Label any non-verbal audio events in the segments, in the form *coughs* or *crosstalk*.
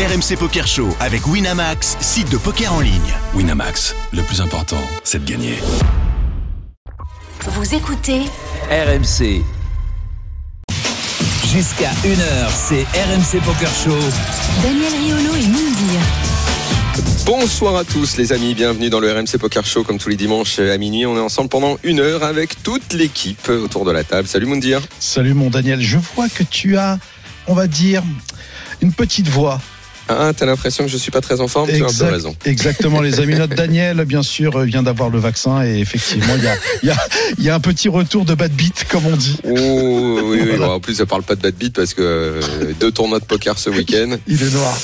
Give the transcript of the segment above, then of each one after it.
RMC Poker Show avec Winamax, site de poker en ligne. Winamax, le plus important, c'est de gagner. Vous écoutez RMC. Jusqu'à 1h, c'est RMC Poker Show. Daniel Riolo et Moundir. Bonsoir à tous les amis, bienvenue dans le RMC Poker Show comme tous les dimanches à minuit. On est ensemble pendant une heure avec toute l'équipe autour de la table. Salut Moundir. Salut mon Daniel, je vois que tu as, on va dire, une petite voix. Ah, t'as l'impression que je suis pas très en forme Tu as un peu raison. *laughs* Exactement, les amis. Notre Daniel, bien sûr, vient d'avoir le vaccin et effectivement, il y a, il y, a, il y a un petit retour de bad beat, comme on dit. Oh, oui, oui. Bon, en plus, je parle pas de bad beat parce que euh, deux tournois de poker ce week-end. *laughs* Il est noir.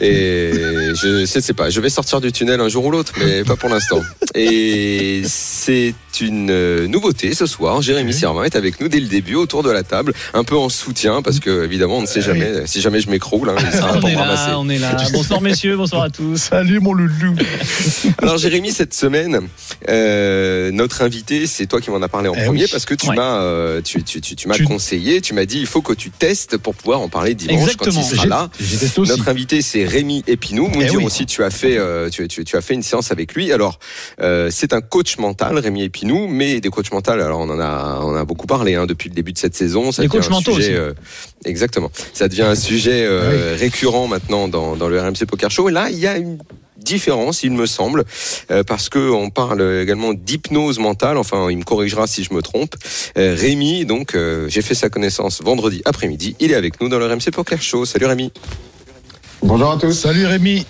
Et je sais, sais pas, je vais sortir du tunnel un jour ou l'autre, mais pas pour l'instant. Et c'est une euh, nouveauté ce soir. Jérémy Servin est avec nous dès le début autour de la table, un peu en soutien parce que évidemment on ne sait jamais si jamais je m'écroule, hein, il sera *laughs* un on est là, on est là. Bonsoir messieurs, bonsoir à tous. *laughs* Salut mon loulou. *laughs* Alors Jérémy, cette semaine, euh, notre invité, c'est toi qui m'en as parlé en Eh premier oui. parce que tu Ouais. m'as, euh, tu, tu, tu, tu m'as Tu- conseillé, tu m'as dit il faut que tu testes pour pouvoir en parler dimanche quand Exactement. il sera là. Notre invité, c'est Rémi Epinou. Moundir Eh oui. aussi, tu as fait, euh, tu, tu, tu as fait une séance avec lui. Alors, euh, c'est un coach mental, Rémi Mais des coachs mentaux. Alors, on en a, on a beaucoup parlé hein, depuis le début de cette saison. Ça coachs un mentaux sujet, aussi. euh, exactement. Ça devient un sujet euh, récurrent maintenant dans, dans le RMC Poker Show. Et là, il y a une différence, il me semble, euh, parce que on parle également d'hypnose mentale. Enfin, il me corrigera si je me trompe. Euh, Rémi, donc, euh, j'ai fait sa connaissance vendredi après-midi. Il est avec nous dans le RMC Poker Show. Salut Rémi. Bonjour à tous, Salut Rémi.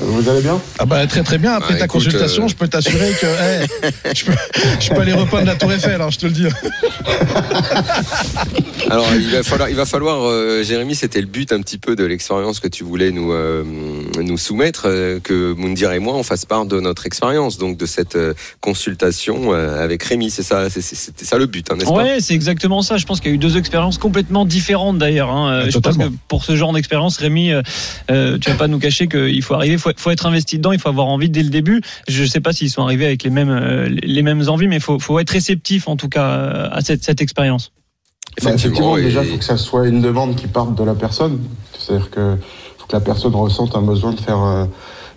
Vous allez bien? Ah bah très très bien. Après Bah, ta écoute, consultation, euh, je peux t'assurer que *laughs* hey, je, peux, je peux aller repeindre la Tour Eiffel, hein, je te le dis. *laughs* Alors il va falloir, il va falloir, euh, Jérémy, c'était le but un petit peu de l'expérience que tu voulais nous euh, nous soumettre, euh, que Moundir et moi on fasse part de notre expérience, donc de cette euh, consultation euh, avec Rémi. C'est ça, c'était ça le but, hein, n'est-ce pas? Ouais, c'est exactement ça. Je pense qu'il y a eu deux expériences complètement différentes d'ailleurs. hein. Ah, Je pense que pour ce genre d'expérience, Rémi, tu vas pas nous cacher qu'il faut arriver, faut, faut être investi dedans, il faut avoir envie dès le début. Je sais pas s'ils sont arrivés avec les mêmes euh, les mêmes envies, mais il faut, faut être réceptif en tout cas euh, à cette, cette expérience. Bah, Effectivement, et- déjà, il faut que ça soit une demande qui parte de la personne. C'est-à-dire que faut que la personne ressente un besoin de faire, euh,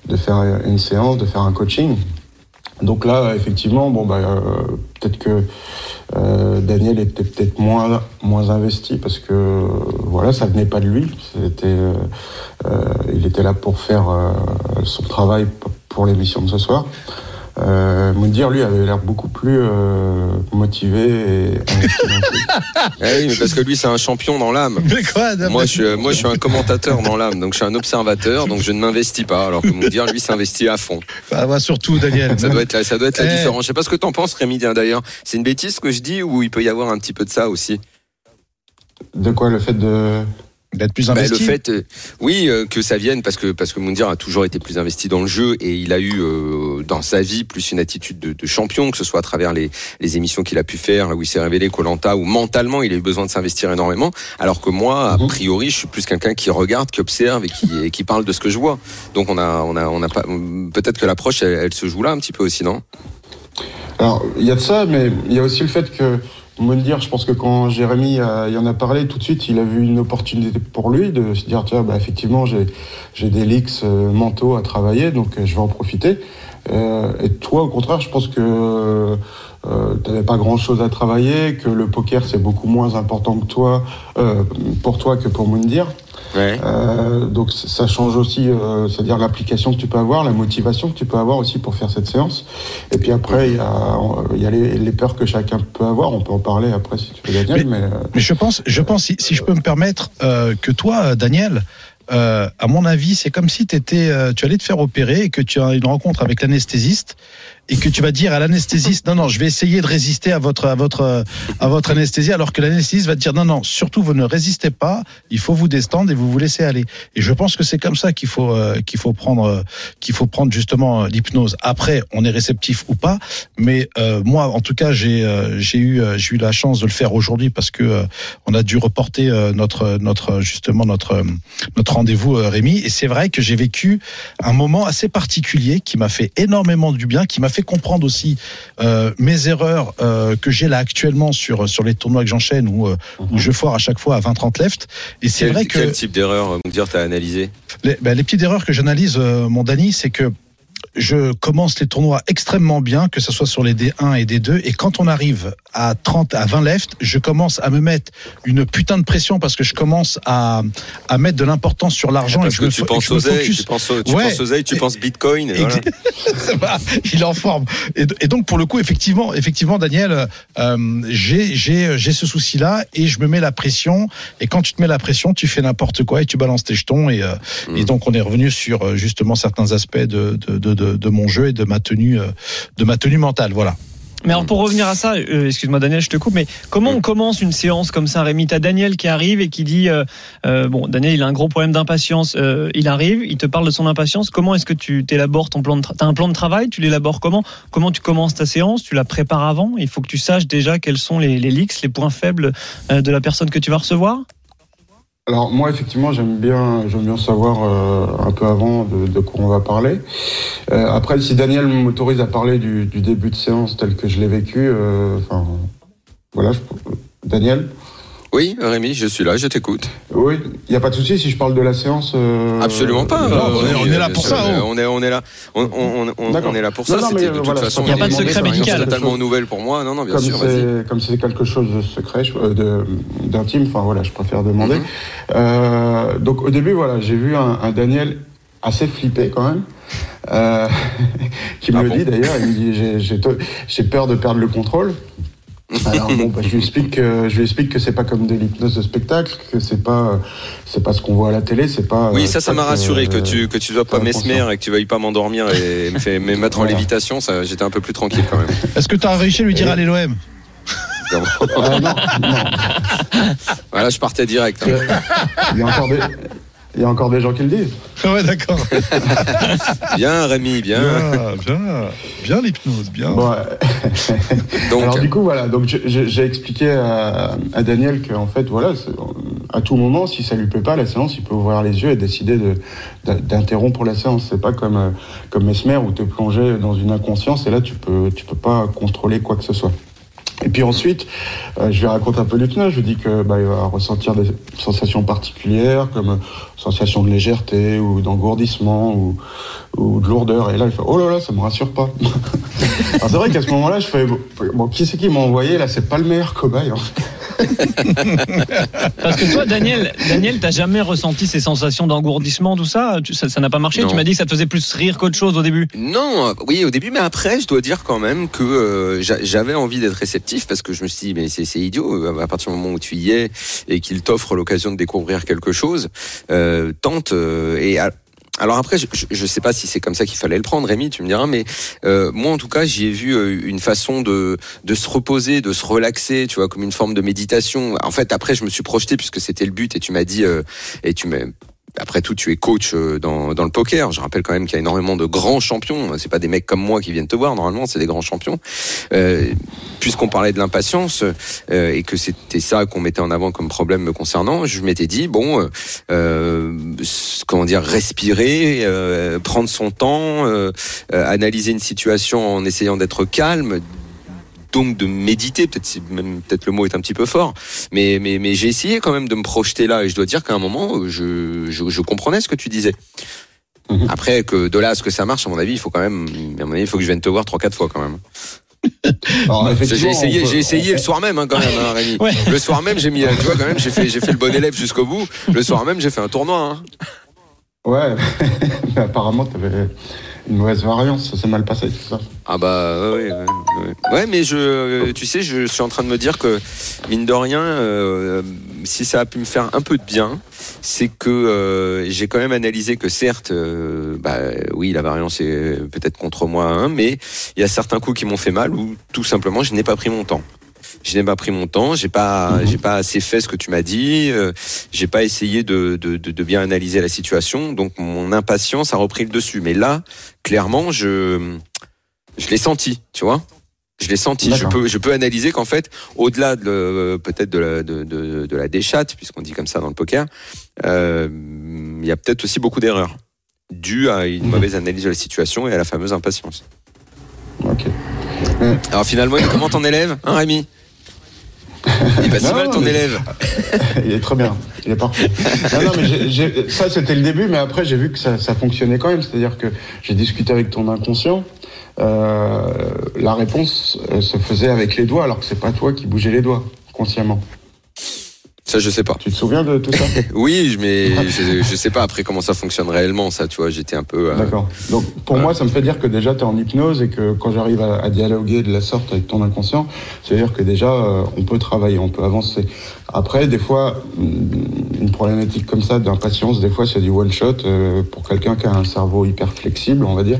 de faire une séance, de faire un coaching. Donc là, effectivement, bon, bah, euh, peut-être que euh, Daniel était peut-être moins, investi parce que euh, voilà, ça venait pas de lui. Euh, il était là pour faire son travail pour l'émission de ce soir. Euh, Moundir, lui, avait l'air beaucoup plus euh, motivé et. *laughs* Eh oui, mais parce que lui c'est un champion dans l'âme. *laughs* Mais quoi Moi je, suis, moi, je suis un commentateur dans l'âme, donc je suis un observateur, donc je ne m'investis pas. Alors que Moundir, lui, s'investit à fond. Ah bah, surtout Daniel. Ça doit être la, ça doit être la Eh. différence. Je sais pas ce que t'en penses, Rémi. D'ailleurs, c'est une bêtise ce que je dis ou il peut y avoir un petit peu de ça aussi? De quoi le fait de. D'être plus Bah, le investi. fait, euh, oui, euh, que ça vienne parce que parce que Moundir a toujours été plus investi dans le jeu et il a eu euh, dans sa vie plus une attitude de, de champion, que ce soit à travers les, les émissions qu'il a pu faire, là où il s'est révélé Colanta, où mentalement il a eu besoin de s'investir énormément. Alors que moi, a Mhm. priori, je suis plus quelqu'un qui regarde, qui observe et qui et qui parle de ce que je vois. Donc on a on a on a pas peut-être que l'approche elle, elle se joue là un petit peu aussi, non? Alors, il y a de ça, mais il y a aussi le fait que. Moundir, je pense que quand Jérémy y en a parlé, tout de suite, il a vu une opportunité pour lui de se dire tiens, bah, effectivement, j'ai des leaks euh, mentaux à travailler, donc euh, je vais en profiter. Euh, et toi, au contraire, je pense que tu n'avais pas grand-chose à travailler, que le poker, c'est beaucoup moins important que toi, pour toi que pour Moundir. Ouais. Euh, donc ça change aussi, euh, c'est-à-dire l'application que tu peux avoir, la motivation que tu peux avoir aussi pour faire cette séance. Et puis après, il y a, il y a les, les peurs que chacun peut avoir. On peut en parler après si tu veux, Daniel. Mais, euh, Mais je pense, je pense si, si je peux me permettre, euh, que toi, Daniel, euh, à mon avis, c'est comme si étais, euh, tu allais te faire opérer et que tu as une rencontre avec l'anesthésiste et que tu vas dire à l'anesthésiste non non je vais essayer de résister à votre à votre à votre anesthésie alors que l'anesthésiste va te dire non non surtout vous ne résistez pas il faut vous destendre et vous vous laissez aller. Et je pense que c'est comme ça qu'il faut euh, qu'il faut prendre euh, qu'il faut prendre justement euh, l'hypnose. Après on est réceptif ou pas mais moi en tout cas j'ai j'ai eu j'ai eu la chance de le faire aujourd'hui parce que on a dû reporter notre notre justement notre notre rendez-vous Rémi. Et c'est vrai que j'ai vécu un moment assez particulier qui m'a fait énormément du bien qui m'a fait fait comprendre aussi euh, mes erreurs euh, que j'ai là actuellement sur sur les tournois que j'enchaîne où, euh, où je foire à chaque fois à 20-30 left. Et c'est vrai que quel type d'erreur, dire, t'as analysé? Les, ben, les petites erreurs que j'analyse, mon Dani, c'est que je commence les tournois extrêmement bien, que ce soit sur les D1 et D2, et quand on arrive à 30, à 20 left, je commence à me mettre une putain de pression parce que je commence à, à mettre de l'importance sur l'argent et Parce je que me tu penses me oseille, tu penses, au- tu Ouais. penses oseille, tu penses bitcoin, et voilà. *laughs* Ça va, il est en forme. Et, et donc pour le coup, effectivement, effectivement, Daniel, euh, j'ai j'ai j'ai ce souci-là et je me mets la pression. Et quand tu te mets la pression, tu fais n'importe quoi et tu balances tes jetons. Et, euh, Mm. et donc on est revenu sur euh, justement certains aspects de de, de, de, de mon jeu et de ma tenue euh, de ma tenue mentale. Voilà. Mais alors pour revenir à ça, euh, excuse-moi Daniel, je te coupe, mais comment on commence une séance comme ça, Rémi? T'as Daniel qui arrive et qui dit, euh, bon, Daniel, il a un gros problème d'impatience. il arrive, il te parle de son impatience. Comment est-ce que tu t'élabores ton plan de T'as un plan de travail? Tu l'élabores comment? Comment tu commences ta séance? Tu la prépares avant? Il faut que tu saches déjà quels sont les, les les points faibles de la personne que tu vas recevoir? Alors moi effectivement j'aime bien j'aime bien savoir euh, un peu avant de, de quoi on va parler. Euh, après si Daniel m'autorise à parler du, du début de séance tel que je l'ai vécu, euh, enfin voilà, je, Daniel? Oui, Rémi, je suis là, je t'écoute. Oui, il n'y a pas de souci si je parle de la séance. euh, Absolument pas. non, euh, on est- on est là pour ça, euh, oh. On est, on est là, on, on, est là pour Non, ça. non, mais, de toute voilà, façon, il y a pas de secret médical. totalement nouvelle pour moi. Non, non, bien comme sûr, c'est comme c'est quelque chose de secret, euh, de- d'intime, enfin voilà, je préfère demander. Mhm. Euh, donc au début voilà, j'ai vu un, un Daniel assez flippé quand même, euh, *laughs* qui me Ah le bon? dit d'ailleurs. Il me dit j'ai peur de perdre le contrôle. Alors bon, bah, je lui explique que je lui explique que c'est pas comme de l'hypnose de spectacle, que c'est pas euh, c'est pas ce qu'on voit à la télé, c'est pas. Oui, euh, ça, ça m'a rassuré que tu que tu sois pas mesmer et que tu veuilles pas m'endormir et *laughs* me, fait, me mettre en lévitation. Ça, j'étais un peu plus tranquille quand même. Est-ce que tu as réussi à lui dire Et- allez l'OM Ah, non, non. Voilà, je partais direct. hein. Il y a encore des il y a encore des gens qui le disent. Ouais, d'accord. *laughs* Bien, Rémi, bien. Bien, bien, bien l'hypnose, bien. Bon, *laughs* Donc, Alors du coup voilà, donc j'ai expliqué à, à Daniel qu'en fait voilà, à tout moment si ça lui plaît pas la séance, il peut ouvrir les yeux et décider d'interrompre la séance. C'est pas comme euh, comme Mesmer où tu es plongé dans une inconscience et là tu peux tu peux pas contrôler quoi que ce soit. Et puis ensuite, euh, je lui raconte un peu l'hypnose. Je lui dis que bah, il va ressentir des sensations particulières, comme euh, sensation de légèreté ou d'engourdissement ou, ou de lourdeur. Et là, il fait oh là là, ça me rassure pas. Alors *laughs* c'est vrai qu'à ce moment-là, je fais bon, qui c'est qui m'a envoyé? Là C'est pas le meilleur cobaye. En. *laughs* Parce que toi, Daniel, Daniel, t'as jamais ressenti ces sensations d'engourdissement, tout ça? Ça n'a pas marché? Non. Tu m'as dit que ça te faisait plus rire qu'autre chose au début. Non, euh, oui, au début, mais après, je dois dire quand même que euh, j'a- j'avais envie d'être réceptif parce que je me suis dit, mais c'est idiot, euh, à partir du moment où tu y es et qu'il t'offre l'occasion de découvrir quelque chose, euh, tente. euh, et à- alors après, je, je sais pas si c'est comme ça qu'il fallait le prendre, Rémi, tu me diras, mais euh, moi en tout cas, j'y ai vu euh, une façon de de se reposer, de se relaxer, tu vois, comme une forme de méditation. En fait, après, je me suis projeté puisque c'était le but et tu m'as dit euh, et tu m'as après tout, tu es coach euh, dans, dans le poker. Je rappelle quand même qu'il y a énormément de grands champions. C'est pas des mecs comme moi qui viennent te voir. Normalement, c'est des grands champions. Euh, Puisqu'on parlait de l'impatience euh, et que c'était ça qu'on mettait en avant comme problème me concernant, je m'étais dit bon, euh, euh, comment dire, respirer, euh, prendre son temps, analyser une situation en essayant d'être calme. Donc de méditer, peut-être si- même peut-être le mot est un petit peu fort, mais mais mais j'ai essayé quand même de me projeter là et je dois dire qu'à un moment je je, je comprenais ce que tu disais. Mhm. Après que de là à ce que ça marche, à mon avis, il faut quand même, à mon avis, il faut que je vienne te voir trois quatre fois quand même. *laughs* J'ai essayé, peut- j'ai essayé le soir même hein, quand même, hein, Rémi. Ouais. Le soir même, j'ai mis, tu vois quand même, j'ai fait, j'ai fait le bon élève jusqu'au bout. Le soir même, j'ai fait un tournoi. Hein. Ouais, *laughs* mais apparemment, t'avais une mauvaise variance, ça s'est mal passé, c'est ça. Ah bah ouais, ouais, ouais. Mais je, tu sais, je suis en train de me dire que mine de rien, euh, si ça a pu me faire un peu de bien, c'est que euh, j'ai quand même analysé que certes, euh, bah oui, la variance est peut-être contre moi, hein, mais il y a certains coups qui m'ont fait mal ou tout simplement je n'ai pas pris mon temps. Je n'ai pas pris mon temps, j'ai pas, j'ai pas assez fait ce que tu m'as dit, euh, j'ai pas essayé de, de, de, de bien analyser la situation, donc mon impatience a repris le dessus. Mais là, clairement, je, je l'ai senti, tu vois. Je l'ai senti. Je peux, je peux analyser qu'en fait, au-delà de peut-être de la, de, de, de la déchatte, puisqu'on dit comme ça dans le poker, euh, il y a peut-être aussi beaucoup d'erreurs dues à une Mhm. mauvaise analyse de la situation et à la fameuse impatience. Ok. Alors finalement, comment ton élève, hein, Rémi? Il passe si mal ton mais- élève. *laughs* il est très bien, il est parfait. Non, non, mais ça c'était le début, mais après j'ai vu que ça, ça fonctionnait quand même. C'est-à-dire que j'ai discuté avec ton inconscient. euh, la réponse euh, se faisait avec les doigts, alors que c'est pas toi qui bougeais les doigts consciemment. Ça, je sais pas. Tu te souviens de tout ça *laughs* Oui, mais *laughs* je, je sais pas après comment ça fonctionne réellement, ça, tu vois. J'étais un peu. euh, D'accord. Donc pour moi, ça me fait dire que déjà tu es en hypnose et que quand j'arrive à, à dialoguer de la sorte avec ton inconscient, c'est-à-dire que déjà euh, on peut travailler, on peut avancer. Après, des fois, une problématique comme ça d'impatience, des fois c'est du one shot euh, pour quelqu'un qui a un cerveau hyper flexible, on va dire.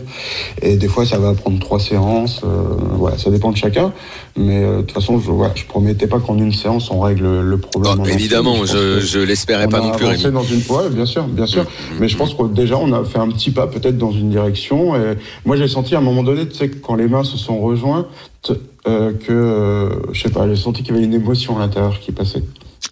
Et des fois, ça va prendre trois séances. voilà, ça dépend de chacun. Mais de toute façon, je, je promettais pas qu'en une séance on règle le problème. oh, entier, évidemment, je, je l'espérais on pas a non plus, avancé Rémi. dans une ouais, bien sûr, bien sûr. Mais je pense que déjà on a fait un petit pas peut-être dans une direction. Et moi j'ai senti à un moment donné, tu sais, quand les mains se sont rejointes, euh, que euh, je sais pas, j'ai senti qu'il y avait une émotion à l'intérieur qui passait.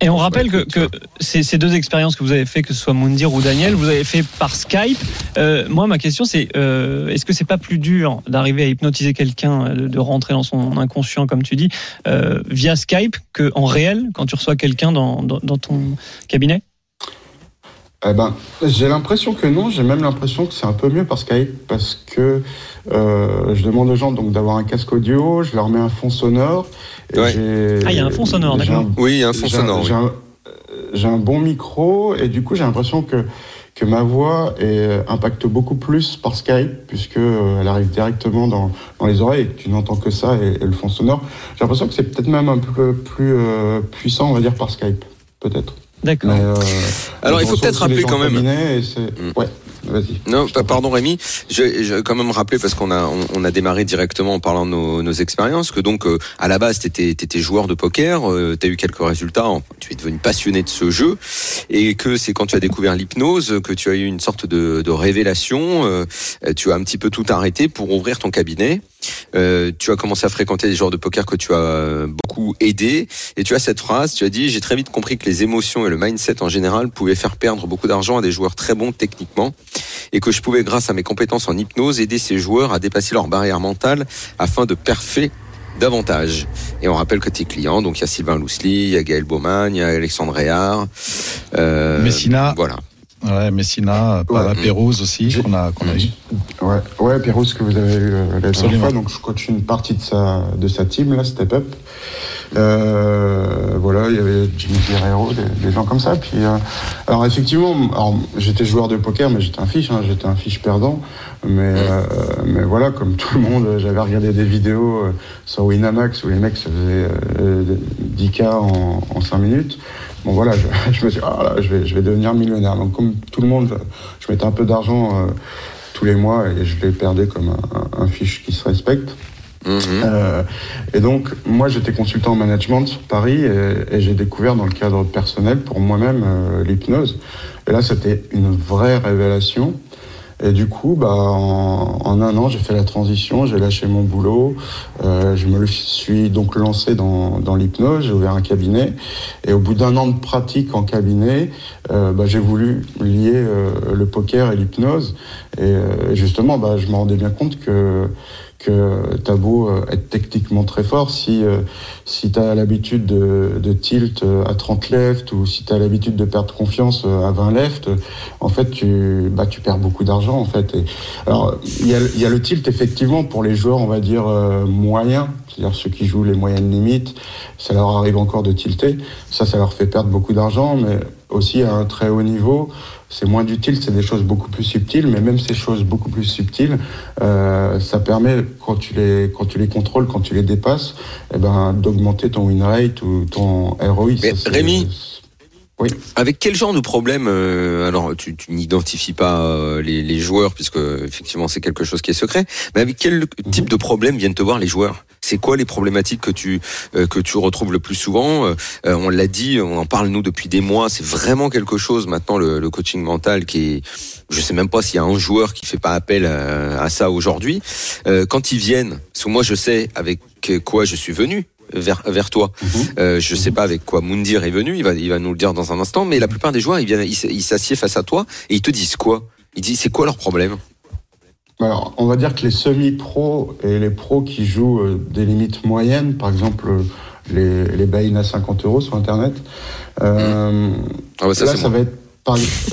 Et on rappelle que, que ces, ces deux expériences que vous avez fait, que ce soit Moundir ou Daniel, vous avez fait par Skype. Euh, moi, ma question, c'est euh, est-ce que c'est pas plus dur d'arriver à hypnotiser quelqu'un, euh, de, de rentrer dans son inconscient, comme tu dis, euh, via Skype, que en réel, quand tu reçois quelqu'un dans, dans, dans ton cabinet? Eh ben, j'ai l'impression que non. J'ai même l'impression que c'est un peu mieux par Skype parce que euh, je demande aux gens donc d'avoir un casque audio, je leur mets un fond sonore. et Ouais. j'ai- Ah, il y a un fond sonore, d'accord. Oui, il y a un fond sonore. J'ai oui. un, euh, j'ai un bon micro et du coup j'ai l'impression que que ma voix est, euh, impacte beaucoup plus par Skype puisque euh, elle arrive directement dans, dans les oreilles et que tu n'entends que ça et, et le fond sonore. J'ai l'impression que c'est peut-être même un peu plus euh, puissant, on va dire, par Skype, peut-être. D'accord. Euh, Alors, il faut peut-être rappeler quand même. Mm. Ouais, vas-y. Non, pa- pardon Rémi, je, je vais quand même rappeler parce qu'on a on, on a démarré directement en parlant de nos, nos expériences que donc euh, à la base t'étais étais joueur de poker, euh, t'as eu quelques résultats, en- tu es devenu passionné de ce jeu et que c'est quand tu as découvert l'hypnose que tu as eu une sorte de, de révélation, euh, euh, tu as un petit peu tout arrêté pour ouvrir ton cabinet. Euh, tu as commencé à fréquenter des joueurs de poker que tu as beaucoup aidé et tu as cette phrase, tu as dit j'ai très vite compris que les émotions et le mindset en général pouvaient faire perdre beaucoup d'argent à des joueurs très bons techniquement et que je pouvais, grâce à mes compétences en hypnose, aider ces joueurs à dépasser leurs barrières mentales afin de parfait davantage. Et on rappelle que tes clients, donc il y a Sylvain Lousli, il y a Gaël Baumann, il y a Alexandre Réard, euh, Messina. Voilà. Ouais, Messina, Pava Ouais. Pérouse aussi, qu'on a, qu'on a eu. Ouais, ouais, ce que vous avez eu euh, la dernière fois, donc je coach une partie de sa, de sa team, là, Step Up. Euh, voilà, il y avait Jimmy Guerrero, des, des gens comme ça. Puis, euh, alors effectivement, alors, j'étais joueur de poker, mais j'étais un fiche, hein, j'étais un fiche perdant. Mais, euh, mais voilà, comme tout le monde, j'avais regardé des vidéos euh, sur Winamax où les mecs se faisaient euh, 10K en, en 5 minutes. Bon voilà, je, *laughs* je me suis dit, ah là, je vais, je vais devenir millionnaire. Donc comme tout le monde, je, je mettais un peu d'argent euh, tous les mois et je les perdais comme un, un- un fiche qui se respecte. Mhm. Euh, et donc, moi, j'étais consultant en management sur Paris et, et j'ai découvert dans le cadre personnel pour moi-même euh, l'hypnose. Et là, c'était une vraie révélation. Et du coup, bah, en, en un an, j'ai fait la transition, j'ai lâché mon boulot, euh, je me suis donc lancé dans, dans l'hypnose, j'ai ouvert un cabinet. Et au bout d'un an de pratique en cabinet, euh, bah, j'ai voulu lier euh, le poker et l'hypnose. Et euh, justement, bah, je me rendais bien compte que que t'as beau euh, être techniquement très fort, si, euh, si t'as l'habitude de, de tilt euh, à 30 left ou si t'as l'habitude de perdre confiance euh, à 20 left, euh, en fait, tu, bah, tu perds beaucoup d'argent, en fait. Et, alors, il y a, le tilt, effectivement, pour les joueurs, on va dire, euh, moyens, c'est-à-dire ceux qui jouent les moyennes limites, ça leur arrive encore de tilter. Ça, ça leur fait perdre beaucoup d'argent, mais aussi à un très haut niveau, c'est moins du tilt, c'est des choses beaucoup plus subtiles, mais même ces choses beaucoup plus subtiles, euh, ça permet, quand tu, les, quand tu les contrôles, quand tu les dépasses, eh ben, d'augmenter ton win rate ou ton ROI. Mais Ça, c'est- Rémi Oui. Avec quel genre de problème euh, Alors, tu, tu n'identifies pas euh, les, les joueurs puisque effectivement c'est quelque chose qui est secret. Mais avec quel type de problème viennent te voir les joueurs? C'est quoi les problématiques que tu euh, que tu retrouves le plus souvent? Euh, On l'a dit, on en parle nous depuis des mois. C'est vraiment quelque chose maintenant le, le coaching mental qui est. Je sais même pas s'il y a un joueur qui fait pas appel à, à ça aujourd'hui. Euh, quand ils viennent, parce que moi je sais avec quoi je suis venu vers vers toi. Euh, je sais pas avec quoi Moundir est venu, il va, il va nous le dire dans un instant, mais la plupart des joueurs, ils viennent, ils s'assiedent face à toi et ils te disent quoi? Ils disent c'est quoi leur problème? Alors, on va dire que les semi-pros et les pros qui jouent euh, des limites moyennes, par exemple euh, les, les à 50 euros sur Internet, euh, Ah bah ça, là, ça va être,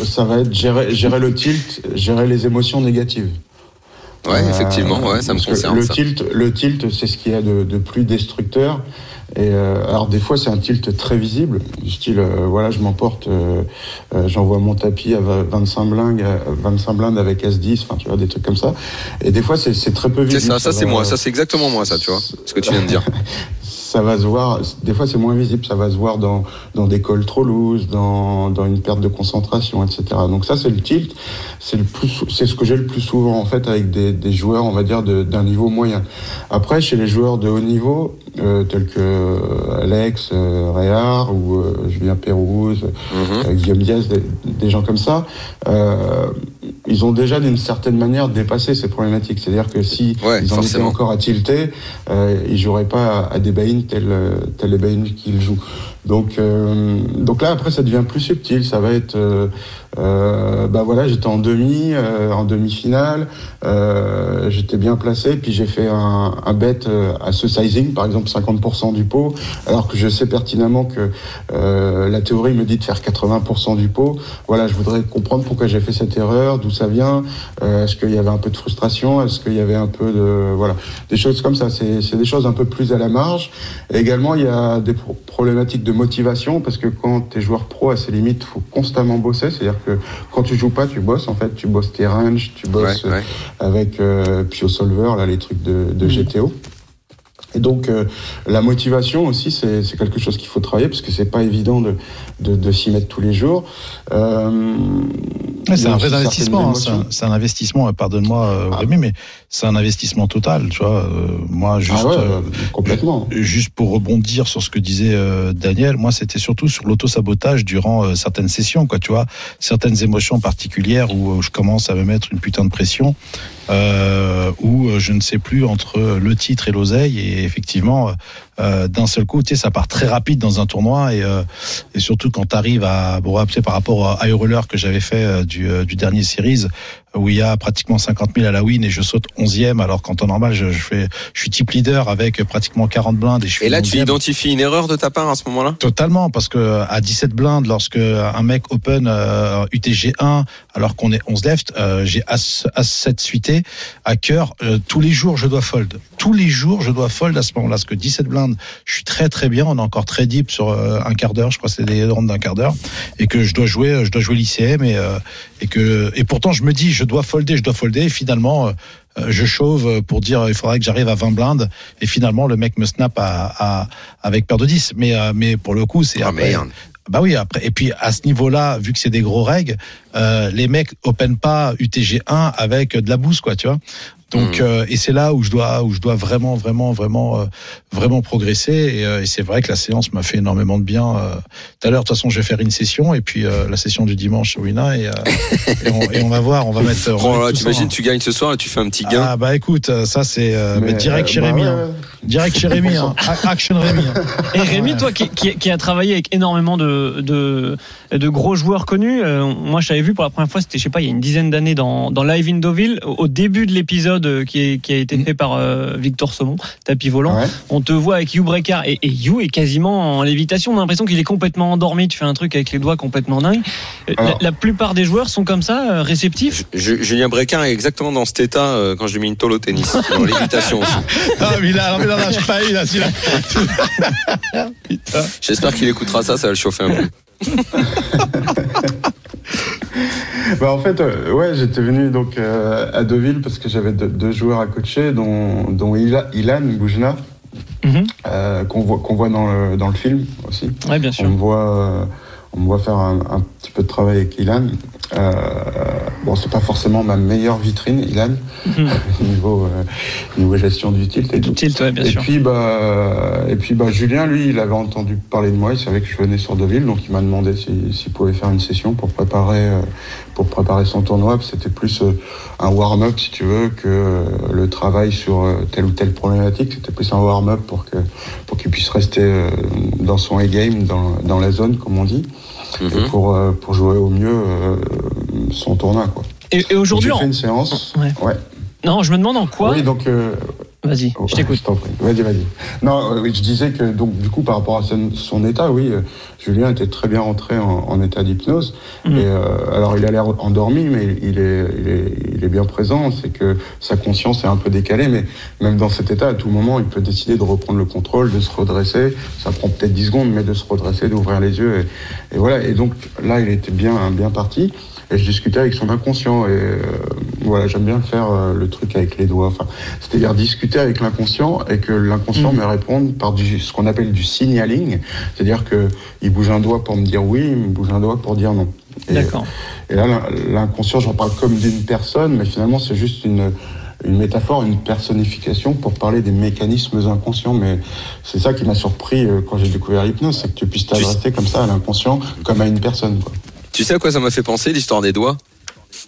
ça va être gérer, gérer le tilt, gérer les émotions négatives. Ouais, Euh, effectivement, ouais, ça me concerne. Le ça. tilt, le tilt, c'est ce qu'il y a de, de plus destructeur. Et euh, alors des fois c'est un tilt très visible, du style euh, voilà je m'emporte, euh, euh, j'envoie mon tapis à 25 blindes, à 25 blindes avec S10, enfin tu vois des trucs comme ça. Et des fois c'est c'est très peu C'est visible. ça, ça c'est moi, ça c'est exactement moi, ça, tu vois, ce que tu viens de dire. *laughs* ça va se voir, des fois c'est moins visible, ça va se voir dans, dans des calls trop loose, dans, dans une perte de concentration, etc. Donc ça c'est le tilt, c'est ce que j'ai le plus souvent en fait avec des, des joueurs, on va dire, d'un niveau moyen. Après, chez les joueurs de haut niveau, euh, tels que Alex, euh, Réard ou euh, Julien Pérouse, Mhm. euh, Guillaume Diaz, des, des gens comme ça, euh, ils ont déjà d'une certaine manière dépassé ces problématiques. C'est-à-dire que si Ouais, ils en étaient encore à tilter, euh, ils joueraient pas à, à des buy-in tels, euh, tels les buy-in qu'ils jouent. Donc, euh, donc là, après, ça devient plus subtil. Ça va être, euh, bah voilà, j'étais en demi, euh, en demi-finale, euh, j'étais bien placé, puis j'ai fait un, un bet euh, à ce sizing, par exemple 50% du pot, alors que je sais pertinemment que euh, la théorie me dit de faire 80% du pot. Voilà, je voudrais comprendre pourquoi j'ai fait cette erreur, d'où ça vient, euh, est-ce qu'il y avait un peu de frustration, est-ce qu'il y avait un peu de, voilà, des choses comme ça. C'est des choses un peu plus à la marge. Et également, il y a des pro- problématiques de motivation parce que quand tu es joueur pro, à ses limites, faut constamment bosser. C'est-à-dire que quand tu joues pas, tu bosses. En fait, tu bosses tes ranges, tu bosses ouais. avec euh, Pio Solver, là, les trucs de, de Mhm. GTO. Et donc, euh, la motivation aussi, c'est quelque chose qu'il faut travailler parce que c'est pas évident de, de, de s'y mettre tous les jours. Euh, c'est un vrai investissement. hein, C'est un, investissement. euh, Pardonne-moi, Ah. Rémi, mais c'est un investissement total. Tu vois, moi, juste, ah ouais, euh, complètement. juste pour rebondir sur ce que disait Daniel, moi, c'était surtout sur l'auto-sabotage durant certaines sessions, quoi. Tu vois, certaines émotions particulières où je commence à me mettre une putain de pression, euh, où euh, je ne sais plus entre le titre et l'oseille, et effectivement, euh, d'un seul coup, tu sais, ça part très rapide dans un tournoi, et, euh, et surtout quand tu arrives à, bon, tu sais, par rapport à Roller que j'avais fait euh, du, euh, du dernier series, où il y a pratiquement 50 000 à la win et je saute 11e, alors qu'en temps normal, je, je fais, je suis type leader avec pratiquement 40 blindes et je suis Et là, tu 11e. identifies une erreur de ta part à ce moment-là? Totalement, parce que à 17 blindes, lorsque un mec open euh, UTG 1, alors qu'on est 11 left, euh, j'ai As, As 7 suité à cœur. euh, tous les jours, je dois fold. Tous les jours, je dois fold à ce moment-là, parce que 17 blindes, je suis très très bien. On est encore très deep sur euh, un quart d'heure. Je crois que c'est des rounds d'un quart d'heure, et que je dois jouer, je dois jouer l'ICM, et euh, et que et pourtant je me dis, je dois folder, je dois folder. Et finalement. euh, euh, je chauve pour dire il faudrait que j'arrive à 20 blindes et finalement le mec me snap à, à avec paire de 10 mais euh, mais pour le coup c'est Ah. Bah oui, après. Et puis à ce niveau-là, vu que c'est des gros règles, euh, les mecs open pas UTG 1 avec de la bouse, quoi, tu vois. Donc Mhm. euh, et c'est là où je dois où je dois vraiment vraiment vraiment euh, vraiment progresser et, euh, et c'est vrai que la séance m'a fait énormément de bien. euh. Tout à l'heure, de toute façon, je vais faire une session et puis euh, la session du dimanche sur Wina et, euh, *laughs* et, on, et on va voir, on va mettre. on va Oh t'imagines, hein. tu gagnes ce soir et tu fais un petit gain. Ah bah écoute, ça c'est euh, mais Mais, direct euh, chez bah Rémi, ouais, hein. direct chez Rémi, hein. *laughs* Action Rémi. hein. Et Rémi, Ouais. toi qui, qui, qui a travaillé avec énormément de, de, de gros joueurs connus, euh, moi je t'avais vu pour la première fois, c'était je sais pas, il y a une dizaine d'années dans, dans Live in Deauville, au début de l'épisode euh, qui, est- qui a été Mhm. fait par euh, Victor Saumon, tapis volant. Ouais. On te voit avec Hugh Brecker et, et Hugh est quasiment en lévitation. On a l'impression qu'il est complètement endormi. Tu fais un truc avec les doigts complètement dingue. La, plupart des joueurs sont comme ça, euh, réceptifs? Ju- Julien Bréquin est exactement dans cet état euh, quand j'ai mis une tôle au tennis. *laughs* Dans l'évitation aussi. Ah mais là, non, mais là, là, je paye là, celui-là. Putain. J'espère qu'il écoutera ça, ça va le chauffer un *laughs* peu. Bah, en fait, euh, ouais, j'étais venu donc euh, à Deauville parce que j'avais deux, deux joueurs à coacher, dont, dont Ila- Ilan Boujna, Mhm. euh, qu'on voit, qu'on voit dans, le, dans le film aussi. Ouais, bien On sûr. me voit, euh, on me voit faire un, un petit peu de travail avec Ilan. Euh, bon, c'est pas forcément ma meilleure vitrine, Ilan, Mhm. *laughs* niveau, euh, niveau gestion du tilt et tout. Tilt, ouais, bien et sûr. puis bah et puis bah Julien lui il avait entendu parler de moi il savait que je venais sur Deauville donc il m'a demandé si- s'il pouvait faire une session pour préparer euh, pour préparer son tournoi c'était plus euh, un warm-up si tu veux que le travail sur telle ou telle problématique c'était plus un warm-up pour que pour qu'il puisse rester dans son A-game dans, dans la zone comme on dit et pour euh, pour jouer au mieux euh, son tournoi quoi Et, aujourd'hui, j'ai en- fait une séance Ouais. ouais Non, je me demande en quoi. Oui, donc. euh, Vas-y, Oh, je t'écoute. Vas-y, vas-y. Non, euh, je disais que donc du coup par rapport à son, son état, oui, euh, Julien était très bien rentré en, en état d'hypnose. Et euh, alors il a l'air endormi, mais il est, il est, il est bien présent. C'est que sa conscience est un peu décalée, mais même dans cet état, à tout moment, il peut décider de reprendre le contrôle, de se redresser. Ça prend peut-être 10 secondes, mais de se redresser, d'ouvrir les yeux. Et, et voilà. Et donc là, il était bien, bien parti. Et je discutais avec son inconscient. Et euh, voilà, j'aime bien faire euh, le truc avec les doigts. Enfin, c'est-à-dire discuter avec l'inconscient et que l'inconscient Mhm. me réponde par du, ce qu'on appelle du signaling. C'est-à-dire que il bouge un doigt pour me dire oui, il me bouge un doigt pour dire non. Et, D'accord. et là, l'in- l'inconscient, j'en parle comme d'une personne, mais finalement, c'est juste une, une métaphore, une personnification pour parler des mécanismes inconscients. Mais c'est ça qui m'a surpris euh, quand j'ai découvert l'hypnose, c'est que tu puisses t'adresser comme ça à l'inconscient, comme à une personne. Quoi. Tu sais à quoi ça m'a fait penser l'histoire des doigts?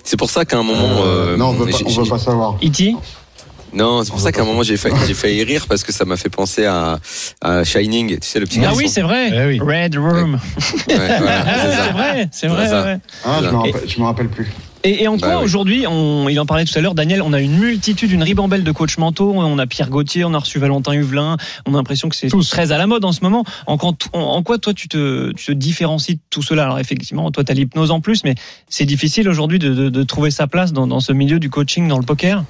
C'est pour ça qu'à un moment. Euh, euh, non, on veut on veut pas savoir. E.T. Non, c'est pour ça qu'à un moment j'ai failli, j'ai failli rire parce que ça m'a fait penser à, à Shining, tu sais le petit Ah garçon. oui, c'est vrai. Eh oui. Red Room. Ouais, voilà, Ah, *laughs* c'est c'est vrai, c'est C'est vrai. ça. ouais. Ah, je me Et- rappelle, je me rappelle plus. Et, et en quoi Bah oui. aujourd'hui, on, il en parlait tout à l'heure, Daniel, on a une multitude, une ribambelle de coachs mentaux. On a Pierre Gauthier, on a reçu Valentin Huvelin. On a l'impression que c'est très à la mode en ce moment. En, quoi- en, en quoi toi tu te, tu te différencies de tout cela? Alors effectivement, toi tu as l'hypnose en plus, mais c'est difficile aujourd'hui de, de- de trouver sa place dans, dans ce milieu du coaching, dans le poker?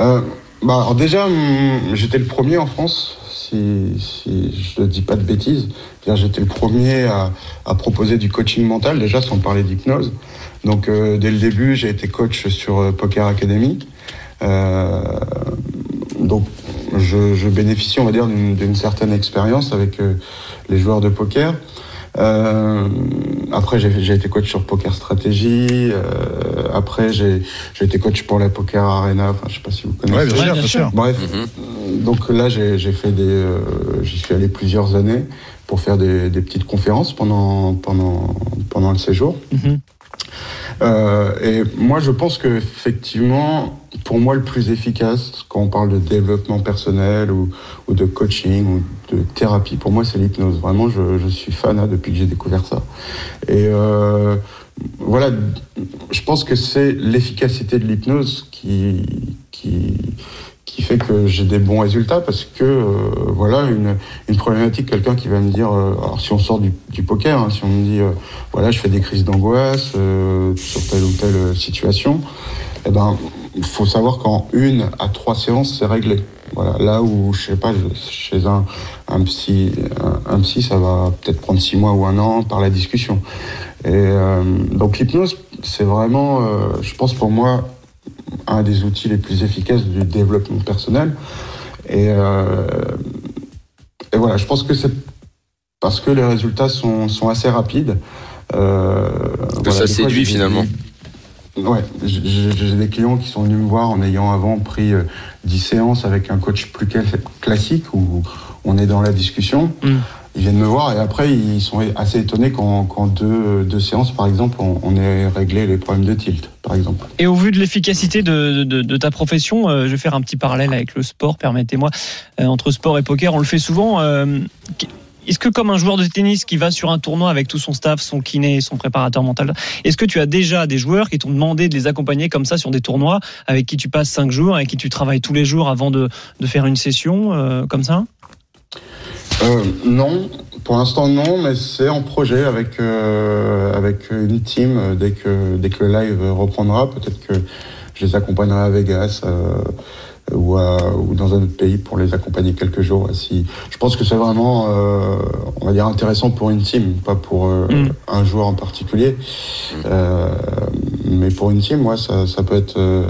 Euh, bah, alors déjà, hum, j'étais le premier en France, si, je ne dis pas de bêtises. J'étais le premier à, proposer du coaching mental, déjà sans parler d'hypnose. Donc euh, dès le début, j'ai été coach sur euh, Poker Academy. Euh, donc je, je bénéficie, on va dire, d'une certaine expérience avec les joueurs de poker. Euh, après, j'ai j'ai été coach sur Poker Stratégie. Euh, après, j'ai j'ai été coach pour la Poker Arena. Enfin, je sais pas si vous connaissez. Ouais, bien sûr, bien bien sûr. Bref, Mhm. donc là, j'ai j'ai fait des, euh, j'y suis allé plusieurs années pour faire des, des petites conférences pendant pendant pendant le séjour. Mhm. Euh, et moi, je pense que effectivement, pour moi, le plus efficace quand on parle de développement personnel ou, de coaching ou de thérapie, pour moi, c'est l'hypnose. Vraiment, je, suis fan hein, depuis que j'ai découvert ça. Et euh, voilà, je pense que c'est l'efficacité de l'hypnose qui qui fait que j'ai des bons résultats parce que euh, voilà une, une problématique quelqu'un qui va me dire euh, alors si on sort du, poker hein, si on me dit euh, voilà je fais des crises d'angoisse sur telle ou telle situation eh ben faut savoir qu'en une à trois séances c'est réglé. Voilà. Là où je sais pas chez un un psy un, psy ça va peut-être prendre six mois ou un an par la discussion. Et donc l'hypnose c'est vraiment je pense pour moi un des outils les plus efficaces du développement personnel. Et, euh, et voilà, je pense que c'est parce que les résultats sont, sont assez rapides. Euh, Que ça fois, séduit, finalement. Ouais, j'ai- des clients qui sont venus me voir en ayant avant pris euh, 10 séances avec un coach plus cla- classique où on est dans la discussion. Mm. Ils viennent me voir et après ils sont assez étonnés quand deux, séances, par exemple, on, on ait réglé les problèmes de tilt, par exemple. Et au vu de l'efficacité de, ta profession, euh, je vais faire un petit parallèle avec le sport, permettez-moi, Euh, entre sport et poker, on le fait souvent. euh, est-ce que comme un joueur de tennis qui va sur un tournoi avec tout son staff, son kiné, son préparateur mental, est-ce que tu as déjà des joueurs qui t'ont demandé de les accompagner comme ça sur des tournois avec qui tu passes cinq jours, avec qui tu travailles tous les jours avant de, faire une session comme ça? Euh, non, pour l'instant non, mais c'est en projet avec euh, avec une team euh, dès que dès que le live reprendra. Peut-être que je les accompagnerai à Vegas euh, ou, à- ou dans un autre pays pour les accompagner quelques jours. Si je pense que c'est vraiment, euh, on va dire intéressant pour une team, pas pour euh, Mm. un joueur en particulier. Euh, mais pour une team, moi, ça, ça peut être euh,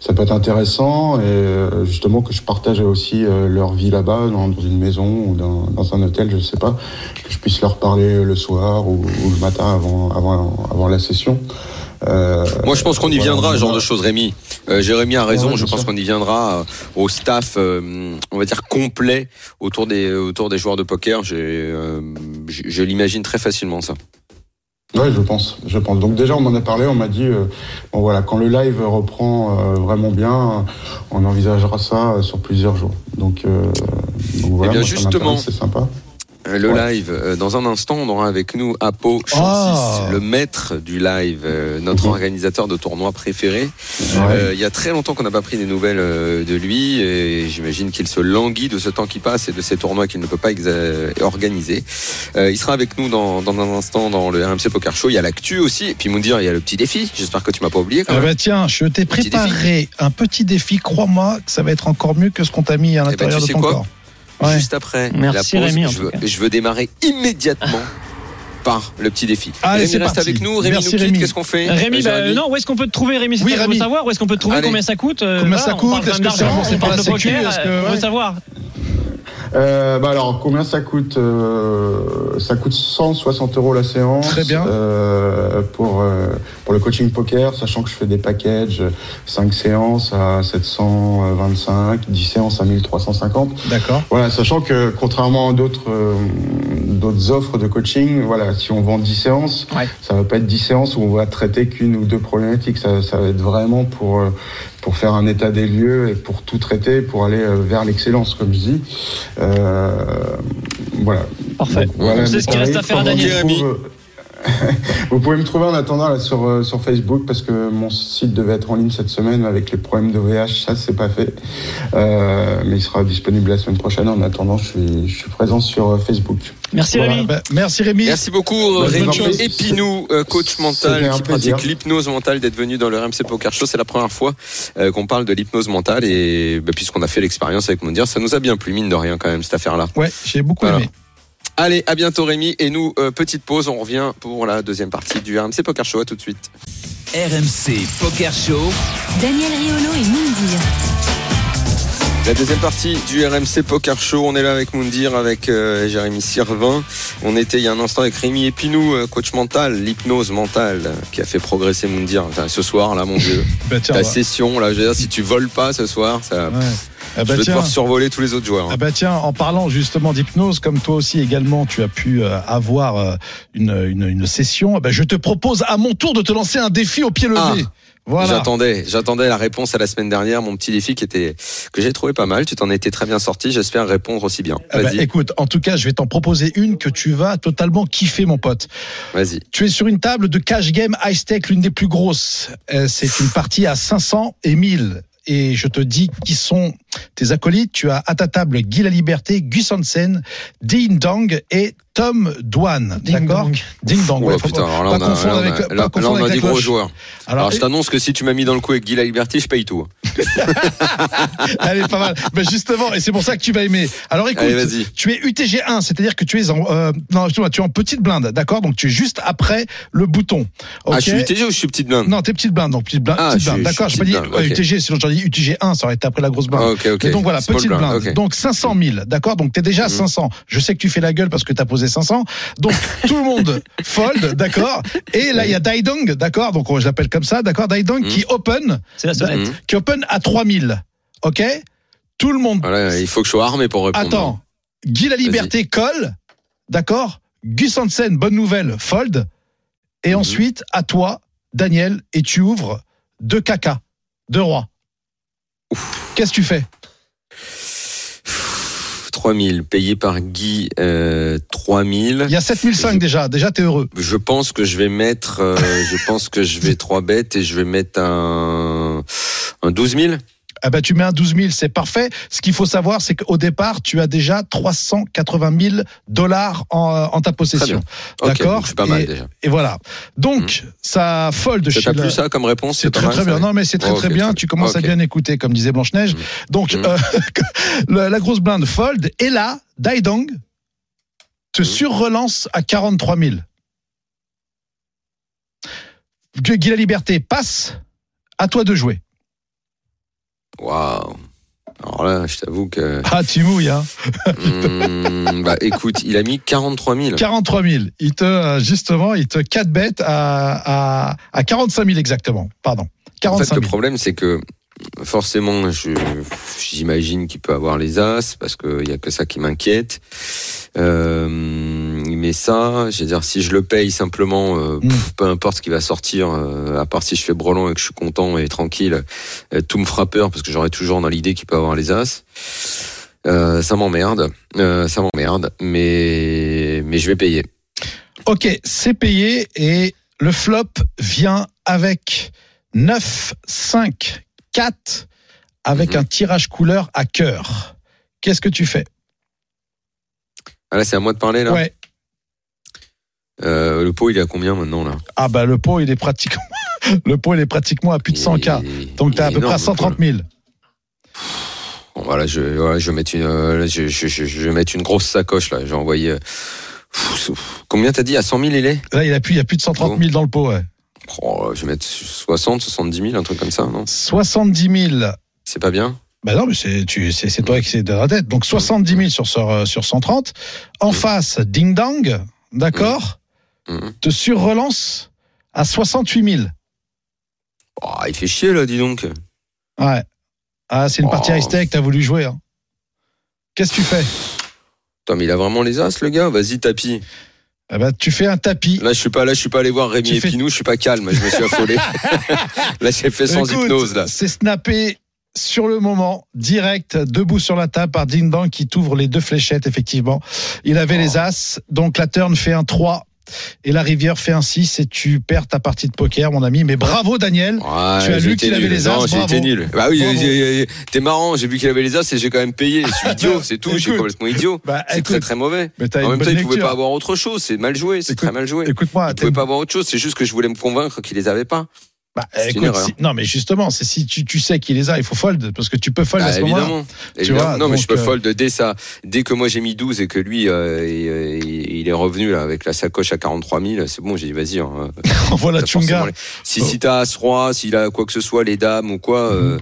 ça peut être intéressant et euh, justement que je partage aussi euh, leur vie là-bas dans, dans une maison ou dans, dans un hôtel, je sais pas, que je puisse leur parler le soir ou, ou le matin avant avant avant la session. Euh, Moi, je pense qu'on y voilà, viendra, ce genre de choses, Rémi. Euh, Jérémy a raison. Ouais, je pense sûr. qu'on y viendra euh, au staff, euh, on va dire complet autour des autour des joueurs de poker. J'ai, je, je l'imagine très facilement ça. Ouais, je pense, je pense. Donc déjà, on m'en a parlé, on m'a dit, euh, bon voilà, quand le live reprend euh, vraiment bien, on envisagera ça euh, sur plusieurs jours. Donc, donc voilà, Eh bien, moi, ça justement. c'est sympa. Euh, le Ouais. live. Euh, Dans un instant, on aura avec nous Apo Chancis, Ah. le maître du live, euh, notre Mhm. organisateur de tournoi préféré. Ouais. Euh, il y a très longtemps qu'on n'a pas pris des nouvelles de lui et j'imagine qu'il se languit de ce temps qui passe et de ces tournois qu'il ne peut pas organiser. Euh, il sera avec nous dans, dans un instant dans le RMC Poker Show. Il y a l'actu aussi et puis Moundir, il y a le petit défi. J'espère que tu m'as pas oublié quand Ah même. bah tiens, je t'ai Petit préparé un petit défi. Crois-moi que ça va être encore mieux que ce qu'on t'a mis à ben, l'intérieur de ton quoi corps. Ouais. Juste après Merci, la pause, Rémi, je, veux, cas. je veux démarrer immédiatement par le petit défi. Allez, Rémi reste parti. avec nous. Rémi Merci, nous quitte. Rémi. Qu'est-ce qu'on fait? Rémi, Euh, bah, Jérémy non, où est-ce qu'on peut te trouver, Rémi C'est Oui, Rémi. savoir? Où est-ce qu'on peut te trouver? Allez. Combien ça coûte? Euh, Combien voilà, ça coûte? Est-ce que c'est parle la de Sécu poker, Est-ce que- euh, on veut savoir. Euh, bah alors, combien ça coûte euh, Ça coûte 160 euros la séance. Très bien. euh, pour, euh, pour le coaching poker, sachant que je fais des packages, 5 séances à 725, 10 séances à 1350. D'accord. Voilà, sachant que contrairement à d'autres euh, d'autres offres de coaching, voilà, si on vend 10 séances, Ouais. ça va pas être 10 séances où on va traiter qu'une ou deux problématiques. Ça, ça va être vraiment pour euh, pour faire un état des lieux et pour tout traiter, pour aller euh, vers l'excellence, comme je dis. Euh, voilà. Parfait. Voilà mes ce qu'il reste à faire Daniel. *laughs* Vous pouvez me trouver en attendant là, sur, euh, sur Facebook parce que mon site devait être en ligne cette semaine mais avec les problèmes de VH, ça c'est pas fait. Euh, mais il sera disponible la semaine prochaine. En attendant, je suis, je suis présent sur euh, Facebook. Merci, Voilà. Rémi. Bah, merci Rémi. Merci beaucoup Rémi. Epinou, coach mental qui pratique l'hypnose mentale, d'être venu dans le RMC Poker Show. C'est la première fois euh, qu'on parle de l'hypnose mentale et bah, puisqu'on a fait l'expérience avec Mondir, ça nous a bien plu mine de rien quand même cette affaire-là. Ouais, j'ai beaucoup Voilà. aimé. Allez, à bientôt Rémi et nous euh, petite pause, on revient pour la deuxième partie du RMC Poker Show. À tout de suite. RMC Poker Show. Daniel Riolo et Moundir. La deuxième partie du RMC Poker Show, on est là avec Moundir, avec euh, Jérémy Sirvin. On était il y a un instant avec Rémi Epinou, euh, coach mental, l'hypnose mentale, qui a fait progresser Moundir. Enfin, ce soir, là, mon Dieu, *laughs* Bah, tiens, ta bah, session, là, je veux dire, si tu voles pas ce soir, ça, ouais. Ah je bah, vais tiens. devoir survoler tous les autres joueurs. hein. Ah bah tiens, en parlant justement d'hypnose, comme toi aussi également, tu as pu euh, avoir euh, une, une, une session. ah bah, je te propose à mon tour de te lancer un défi au pied levé. Ah. Voilà. J'attendais, j'attendais la réponse à la semaine dernière, mon petit défi qui était que j'ai trouvé pas mal. Tu t'en étais très bien sorti. J'espère répondre aussi bien. Ah bah, Vas-y, écoute, en tout cas, je vais t'en proposer une que tu vas totalement kiffer, mon pote. vas-y. Tu es sur une table de cash game high stake, l'une des plus grosses. Euh, C'est une partie à 500 et 1000. Et je te dis qui sont tes acolytes. Tu as à ta table Guy La Liberté, Gus Hansen, Ding Dong et Tom Douane. Ding D'accord dong. Ding Dong. Ouais, faut putain, pas- alors là, on a, confondre là, on a- avec- là, là, on a des gros joueurs. Alors, Alors, je t'annonce que si tu m'as mis dans le coup avec Guy La Liberté, je paye tout. *laughs* elle est pas mal. Ben justement, et c'est pour ça que tu vas aimer. Alors écoute, Allez, tu es UTG 1, c'est-à-dire que tu es en, euh, non, excuse-moi, tu es en petite blinde, d'accord Donc tu es juste après le bouton. Ah, Ok je suis UTG ou je suis petite blinde Non, t'es petite blinde, donc petite blinde, Ah, blinde. D'accord, je pas dit petite blinde, ouais, ok. UTG, sinon j'aurais dit UTG 1, ça aurait été après la grosse blinde. Ah, Ok, ok. Et donc voilà, petite blinde. Donc 500 000, d'accord Donc t'es déjà à Mhm. 500. Je sais que tu fais la gueule parce que t'as posé 500. Donc *laughs* tout le monde fold, d'accord Et là il y a Daidong, d'accord Donc je l'appelle comme ça, d'accord Daidong qui open, C'est la sonnette. Mhm. qui open à 3000, ok Tout le monde Voilà, il faut que je sois armé pour répondre. Attends, Guy la Liberté colle, d'accord Gus Hansen, bonne nouvelle, fold. Et Mhm. ensuite, à toi, Daniel, et tu ouvres deux caca, deux rois. Qu'est-ce que tu fais? 3000 payé par Guy, euh, 3000. Il y a 7005 déjà, déjà t'es heureux. Je pense que je vais mettre, euh, je pense que je vais trois bêtes et je vais mettre un, un 12 000. Ah bah, tu mets un 12 000, c'est parfait. Ce qu'il faut savoir, c'est qu'au départ, tu as déjà 380 000 dollars en, en ta possession. D'accord. c'est pas mal Et- déjà. Et voilà. Donc, ça fold chez le- plu ça comme réponse C'est très mal, très bien. Non, mais c'est très Oh, très bien. Tu commences à bien écouter, comme disait Blanche Neige. Mm. Donc, Mm. euh, *laughs* la, grosse blinde fold et là, Daidong te surrelance à 43 000. Guy Guy la Liberté passe. À toi de jouer. Waouh. Alors là, je t'avoue que. *laughs* Ah, tu mouilles, hein. Hmm, bah écoute, il a mis 43 000. 43 000. Il te, euh, justement, il te 4 bêtes à, à, à 45 000 exactement. Pardon. En fait, 45 le 000. problème, c'est que forcément, j'imagine qu'il peut avoir les as parce qu'il y a que ça qui m'inquiète. Euh, mais ça, je veux dire, si je le paye simplement, euh, Mm. pff, peu importe ce qui va sortir, euh, à part si je fais brelan et que je suis content et tranquille, tout me fera peur parce que j'aurai toujours dans l'idée qu'il peut avoir les as. Ça m'emmerde, ça m'emmerde, mais mais je vais payer. Ok, c'est payé et le flop vient avec 9, 5, 4 avec Mhm. un tirage couleur à cœur. Qu'est-ce que tu fais? Ah là, c'est à moi de parler là. Ouais. Euh, le pot, il est à combien maintenant là? Ah bah le pot il est pratiquement *laughs* le pot il est pratiquement à plus de 100K. Il- Donc t'as à peu près à énorme, le pot, 130 000. Bon, voilà, je, voilà, je vais mettre une, euh, je, je, je, je vais mettre une grosse sacoche là. J'ai envoyé. euh, pff, Combien t'as dit? À 100 000 il est? Là il a plus il y a plus de 130 000 dans le pot. Ouais. Oh, Je vais mettre 60, 70 000, un truc comme ça, non? 70 000. C'est pas bien? Bah non mais c'est toi qui c'est de la tête. Donc 70 000 sur sur, euh, sur 130. En face ding dong, d'accord? Te surrelance à 68 000. oh, Il fait chier là, dis donc. Ouais. Ah, c'est une partie Oh. high t'as voulu jouer. Hein. Qu'est-ce que tu fais? Putain, mais il a vraiment les as, le gars? Vas-y, tapis. Eh ben, Tu fais un tapis. Là, je suis pas là, je suis pas allé voir Rémi Tu fais- Epinou, je suis pas calme, je me suis affolé. *laughs* là, j'ai fait sans Écoute, hypnose là. C'est snappé sur le moment, direct, debout sur la table par Ding Dong qui t'ouvre les deux fléchettes, effectivement. Il avait Oh. les as, donc la turn fait un 3 et la rivière fait un 6 et tu perds ta partie de poker, mon ami. Mais bravo, Daniel. Ouais, Tu as j'ai lu qu'il avait les as, Non, j'ai été nul. Bah oui, j'ai- j'ai- t'es marrant, j'ai vu qu'il avait les as et j'ai quand même payé. Je suis *laughs* idiot, c'est tout, Écoute. complètement idiot. Bah, C'est très très mauvais. mais En même temps, il pouvait pas avoir autre chose, c'est mal joué, c'est très mal joué. Écoute-moi, Il pouvait pas avoir autre chose, c'est juste que je voulais me convaincre qu'il les avait pas. Bah, écoute, si- non, mais justement, c'est si tu, tu sais qu'il les a, il faut fold parce que tu peux fold Ah, à ce moment-là. non, mais je peux euh, fold dès ça. Dès que moi j'ai mis 12 et que lui, euh, il, euh, il- est revenu là avec la sacoche à 43 000, c'est bon, j'ai dit vas-y. hein, *laughs* forcément chunga. les- Si, si t'as As Roi, s'il a quoi que ce soit, les dames ou quoi, euh,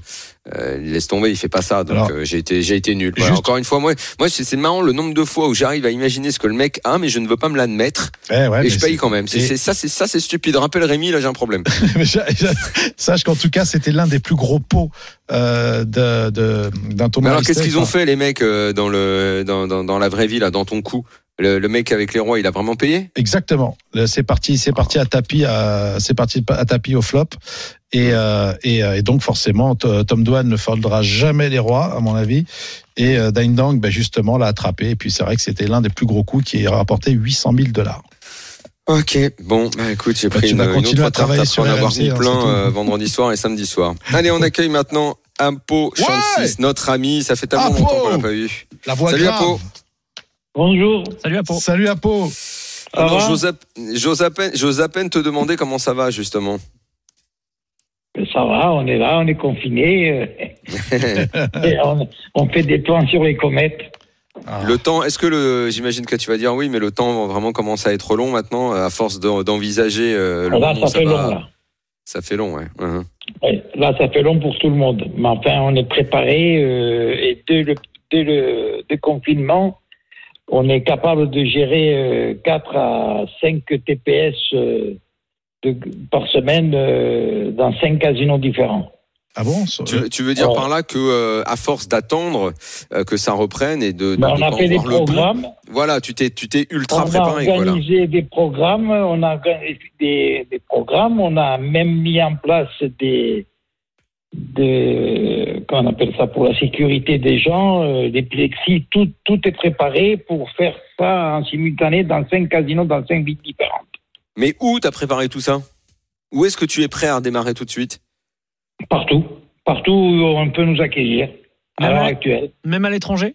euh, laisse tomber, il fait pas ça. Donc euh, j'ai été, j'ai été nul. Voilà, juste- encore une fois, moi, moi c'est marrant le nombre de fois où j'arrive à imaginer ce que le mec a, mais je ne veux pas me l'admettre Eh ouais, et je paye quand même. C'est et- ça, c'est ça, c'est stupide. Rappelle Rémi, là j'ai un problème. *laughs* Mais Sache qu'en tout cas, c'était l'un des plus gros pots euh, de- de- d'un Mais tournoi. alors qu'est-ce qu'ils ont fait les mecs euh, dans le dans, dans, dans la vraie vie là, dans ton coup le, le mec avec les rois, il a vraiment payé? Exactement. C'est parti, c'est parti à tapis, c'est parti à tapis au flop. Et, euh, et, euh, et donc forcément, Tom Dwan ne foldera jamais les rois, à mon avis. Et euh, Dong, ben justement, l'a attrapé. Et puis c'est vrai que c'était l'un des plus gros coups qui a rapporté 800 000 dollars. Ok, bon, bah écoute, j'ai Bah, pris une, une continuer autre à travailler sur en avoir mis hein, plein euh, vendredi soir et samedi soir. *laughs* Allez, on accueille maintenant Impo Ouais Chancis, notre ami. Ça fait tellement Impo longtemps qu'on l'a pas vu. La voix Salut, grave. Apo. Bonjour. Salut Apo. Salut Apo. Alors, va? J'ose à, j'ose à peine, j'ose à peine te demander comment ça va justement. Ça va, on est là, on est confinés. *laughs* on, on fait des plans sur les comètes. Ah. Le temps, est-ce que le, j'imagine que tu vas dire oui, mais le temps vraiment commence à être long maintenant, à force de- d'envisager. euh, le là, ça fait va- long, là. Ça fait long, ouais. Mhm. Ouais, Là, ça fait long pour tout le monde. Mais enfin, on est préparé euh, et dès le, dès le déconfinement, on est capable de gérer euh, 4 à 5 TPS euh, de- par semaine euh, dans 5 casinos différents. Ah bon Tu, tu veux dire Ouais. par là que euh, à force d'attendre euh, que ça reprenne et de, de, Ben, de on a pas fait des le bout, programmes. Voilà, tu t'es tu t'es ultra on préparé. a Voilà. organisé des programmes, on a organisé des, des programmes, on a même mis en place des, des comment on appelle ça pour la sécurité des gens, euh, des plexis, tout, tout est préparé pour faire ça en simultané dans cinq casinos, dans cinq villes différentes. Mais où t'as préparé tout ça? Où est-ce que tu es prêt à redémarrer tout de suite? Partout, partout où on peut nous accueillir à l'heure à- actuelle. Même à l'étranger?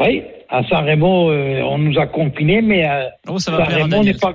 Oui, à San Remo, euh, on nous a confinés, mais euh, Oh, ça va San plaire à Remo Daniel. n'est pas.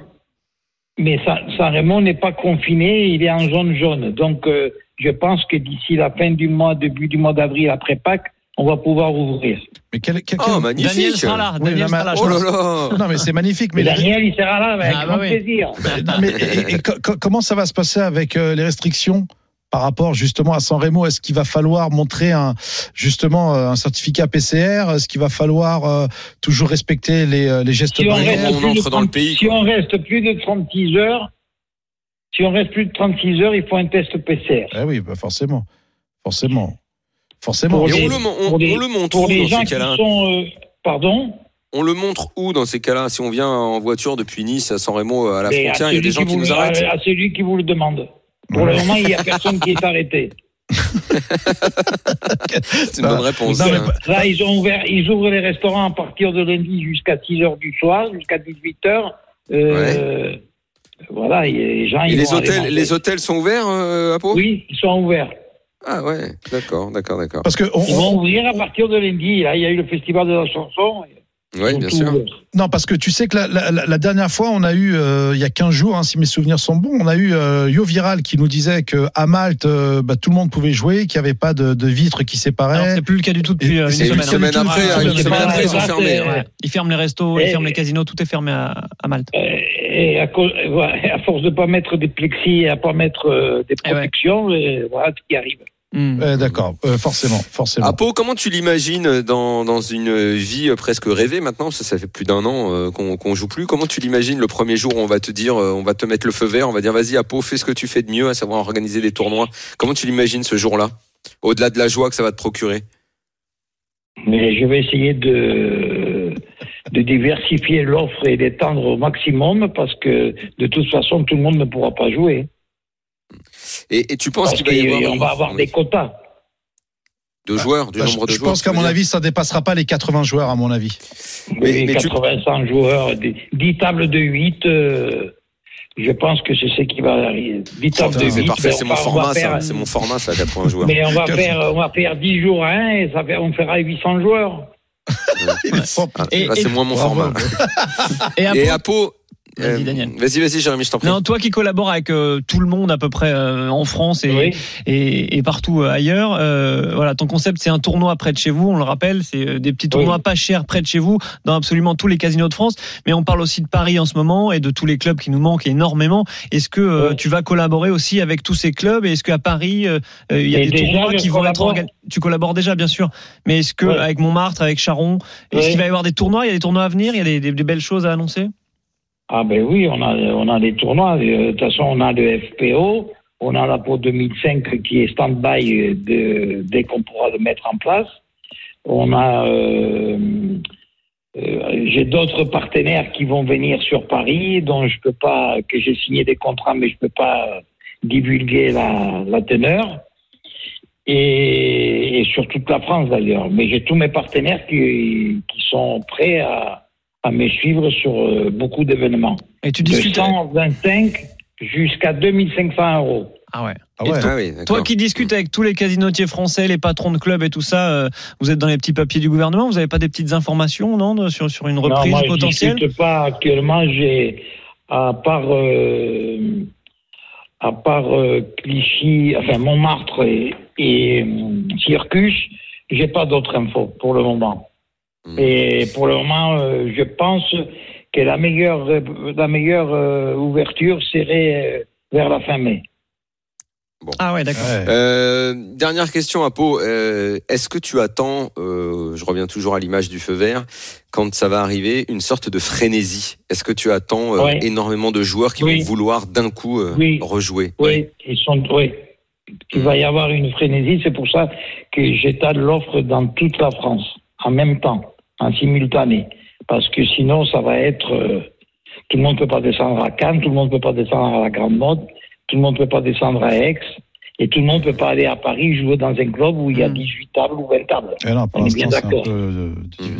Mais San San Remo n'est pas confiné, il est en zone jaune. Donc, euh, je pense que d'ici la fin du mois, début du mois d'avril, après Pâques, on va pouvoir ouvrir. Mais quel, quel- Oh, magnifique Daniel sera là. Oui, Daniel non, mais- sera là. Oh là Non mais c'est magnifique. Mais Daniel, il sera là avec Ah, bah grand oui. plaisir. *laughs* Non, mais et- et co- co- comment ça va se passer avec euh, les restrictions par rapport justement à San Remo Est-ce qu'il va falloir montrer un justement euh, un certificat PCR Est-ce qu'il va falloir euh, toujours respecter les, les gestes Si on, barrières? reste on de entre dans le 30 pays, si quoi. on reste plus de 36 heures, si on reste plus de 36 heures, il faut un test PCR. Eh oui, bah forcément, forcément, forcément. Et les- on le, on, les- on le montre Pour où les dans gens ces qui cas-là sont, euh, pardon, On le montre où dans ces cas-là Si on vient en voiture depuis Nice à San Remo à la mais frontière, à il y a des gens qui vous- nous arrêtent. à, celui qui vous le demande. Pour le moment, il n'y a personne qui est arrêté. *laughs* C'est une bonne réponse. Non, hein. Là, ils ont ouvert, ils ouvrent les restaurants à partir de lundi jusqu'à 6 heures du soir, jusqu'à 18 heures. Euh, Voilà, et les gens. Et ils les vont hôtels, les hôtels sont ouverts euh, à Pau? Oui, ils sont ouverts. Ah ouais, d'accord, d'accord, d'accord. Parce que on- Ils vont ouvrir à partir de lundi. Là, il y a eu le festival de la chanson. Oui, Ils bien sûr. Non, parce que tu sais que la, la- la- la dernière fois, on a eu, euh, il y a 15 jours, hein, si mes souvenirs sont bons, on a eu euh, Yo Viral qui nous disait que à Malte, euh, bah, tout le monde pouvait jouer, qu'il n'y avait pas de, de vitres qui séparaient. c'est plus le cas du tout depuis Et- euh, une c'est Et une semaine. semaine Tout- après, hein, une semaine après, ils sont tout- fermés. tout- hein. Ouais. Ils ferment les restos, ils Et- ferment les casinos, tout est fermé à, à Malte. Et à, cause, ouais, à force de pas mettre des plexis et à pas mettre des Eh ouais. protections, voilà ce qui arrive. Hmm. Euh, D'accord, euh, forcément, forcément. À Pau, comment tu l'imagines dans, dans une vie euh, presque rêvée maintenant? Parce que Ça fait plus d'un an euh, qu'on joue plus. Comment tu l'imagines le premier jour où on va te dire, euh, on va te mettre le feu vert, on va dire vas-y à Pau, fais ce que tu fais de mieux, à savoir organiser des tournois. Comment tu l'imagines ce jour-là? Au-delà de la joie que ça va te procurer. Mais je vais essayer de, de diversifier l'offre et d'étendre au maximum parce que de toute façon, tout le monde ne pourra pas jouer. Et, et tu penses Parce qu'il va y avoir une- va avoir des quotas. de joueurs, du Bah, nombre de je, je joueurs. pense qu'à tu mon avis, ça dépassera pas les 80 joueurs, à mon avis. Mais- Oui, mais tu- 80 joueurs, des- 10 tables de 8. euh, je pense que c'est ce qui va arriver. 10 tables de 8. C'est parfait, ben, c'est on mon on format, ça. C'est mon format, ça, 80 joueurs. Mais on va *laughs* faire, on va faire 10 jours à 1 et ça fait, on fera 800 joueurs. *laughs* Ah, Et- c'est moins mon Bravo. format. *laughs* Et à Pau. Vas-y, euh, Daniel. Vas-y, vas-y, Jérémy, je t'en prie. Non, toi qui collabores avec euh, tout le monde à peu près euh, en France et, Oui. et, et partout euh, ailleurs, euh, voilà, ton concept c'est un tournoi près de chez vous, on le rappelle, c'est des petits tournois pas chers près de chez vous dans absolument tous les casinos de France. Mais on parle aussi de Paris en ce moment et de tous les clubs qui nous manquent énormément. Est-ce que euh, Oui. tu vas collaborer aussi avec tous ces clubs et est-ce qu'à Paris il y a Et des déjà, tournois qui vont être collabore. organisés Tu collabores déjà bien sûr, mais est-ce que Oui. avec Montmartre, avec Charon, est-ce Oui. qu'il va y avoir des tournois? Il y a des tournois à venir? Il y a des, des- des belles choses à annoncer? Ah ben oui, on a, on a des tournois. Euh, De toute façon, on a le FPO, on a la Pro 2005 qui est stand-by euh, dès qu'on pourra le mettre en place. On a, euh, j'ai d'autres partenaires qui vont venir sur Paris, dont je peux pas, que j'ai signé des contrats, mais je peux pas divulguer la, la teneur. Et, et sur toute la France d'ailleurs. Mais j'ai tous mes partenaires qui, qui sont prêts à, à me suivre sur euh, beaucoup d'événements. Et tu De discutes avec- 125 jusqu'à 2500 euros. Ah ouais. Ah ouais. toi- Ah oui. Toi qui discutes avec tous les casinotiers français, les patrons de clubs et tout ça, euh, vous êtes dans les petits papiers du gouvernement, vous n'avez pas des petites informations non, de- sur, sur une reprise non, moi, potentielle je discute pas actuellement. J'ai, à part, euh, à part euh, Clichy, enfin Montmartre et, et euh, Circus, j'ai pas d'autres infos pour le moment. Hmm. Et pour le moment, euh, je pense que la meilleure, euh, la meilleure euh, ouverture serait euh, vers la fin mai. Ah ouais, d'accord. Ouais. Euh, dernière question à Pau. Euh, Est-ce que tu attends, euh, je reviens toujours à l'image du feu vert, quand ça va arriver, une sorte de frénésie? Est-ce que tu attends euh, Ouais. énormément de joueurs qui Oui. vont vouloir d'un coup euh, Oui. rejouer? Oui, ils sont, oui. Il va y avoir une frénésie, c'est pour ça que j'étale l'offre dans toute la France, en même temps, en simultané. Parce que sinon, ça va être. euh, tout le monde ne peut pas descendre à Cannes, tout le monde ne peut pas descendre à la Grande Mode, tout le monde ne peut pas descendre à Aix, et tout le monde ne peut pas aller à Paris jouer dans un club où il y a Mm. 18 tables ou 20 tables. Eh non, On est bien l'instant, c'est un d'accord. peu euh.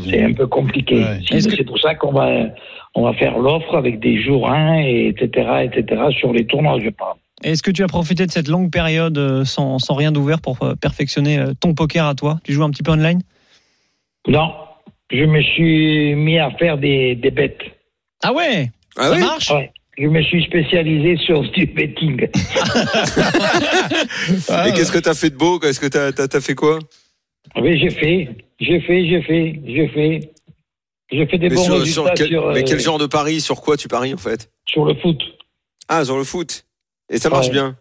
C'est un peu compliqué. Ouais. C'est que- pour ça qu'on va, on va faire l'offre avec des jours 1, et etc., etc., sur les tournois, je parle. Est-ce que tu as profité de cette longue période euh, sans, sans rien d'ouvert pour perfectionner ton poker à toi? Tu joues un petit peu online? Non, je me suis mis à faire des, des bêtes. Ah ouais? Ah Ça oui? marche? Ouais. Je me suis spécialisé sur du betting. *laughs* Ah, Et qu'est-ce que t'as fait de beau? Est-ce que t'as as, fait quoi? Oui, j'ai fait, j'ai fait, j'ai fait, j'ai fait. J'ai fait des mais, bons sur, résultats sur quel, sur, mais euh, quel genre de pari? Sur quoi tu paries en fait? sur le foot. Ah, sur le foot. Et ça marche Ouais. bien?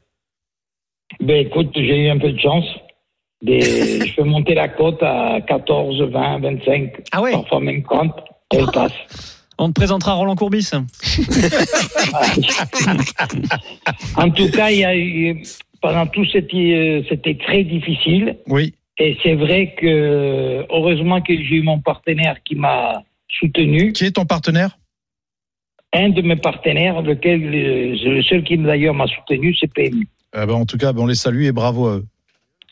Ben écoute, j'ai eu un peu de chance. Des, *laughs* je peux monter la cote à 14, 20, 25, Ah ouais? Parfois même 30. Elle passe. On te présentera Roland Courbis. *laughs* En tout cas, il y a eu, pendant tout c'était, c'était très difficile. Oui. Et c'est vrai que, heureusement que j'ai eu mon partenaire qui m'a soutenu. Qui est ton partenaire? Un de mes partenaires, lequel, euh, le seul qui d'ailleurs m'a soutenu, c'est PMU. Eh ben, En tout cas, ben, on les salue et bravo à eux.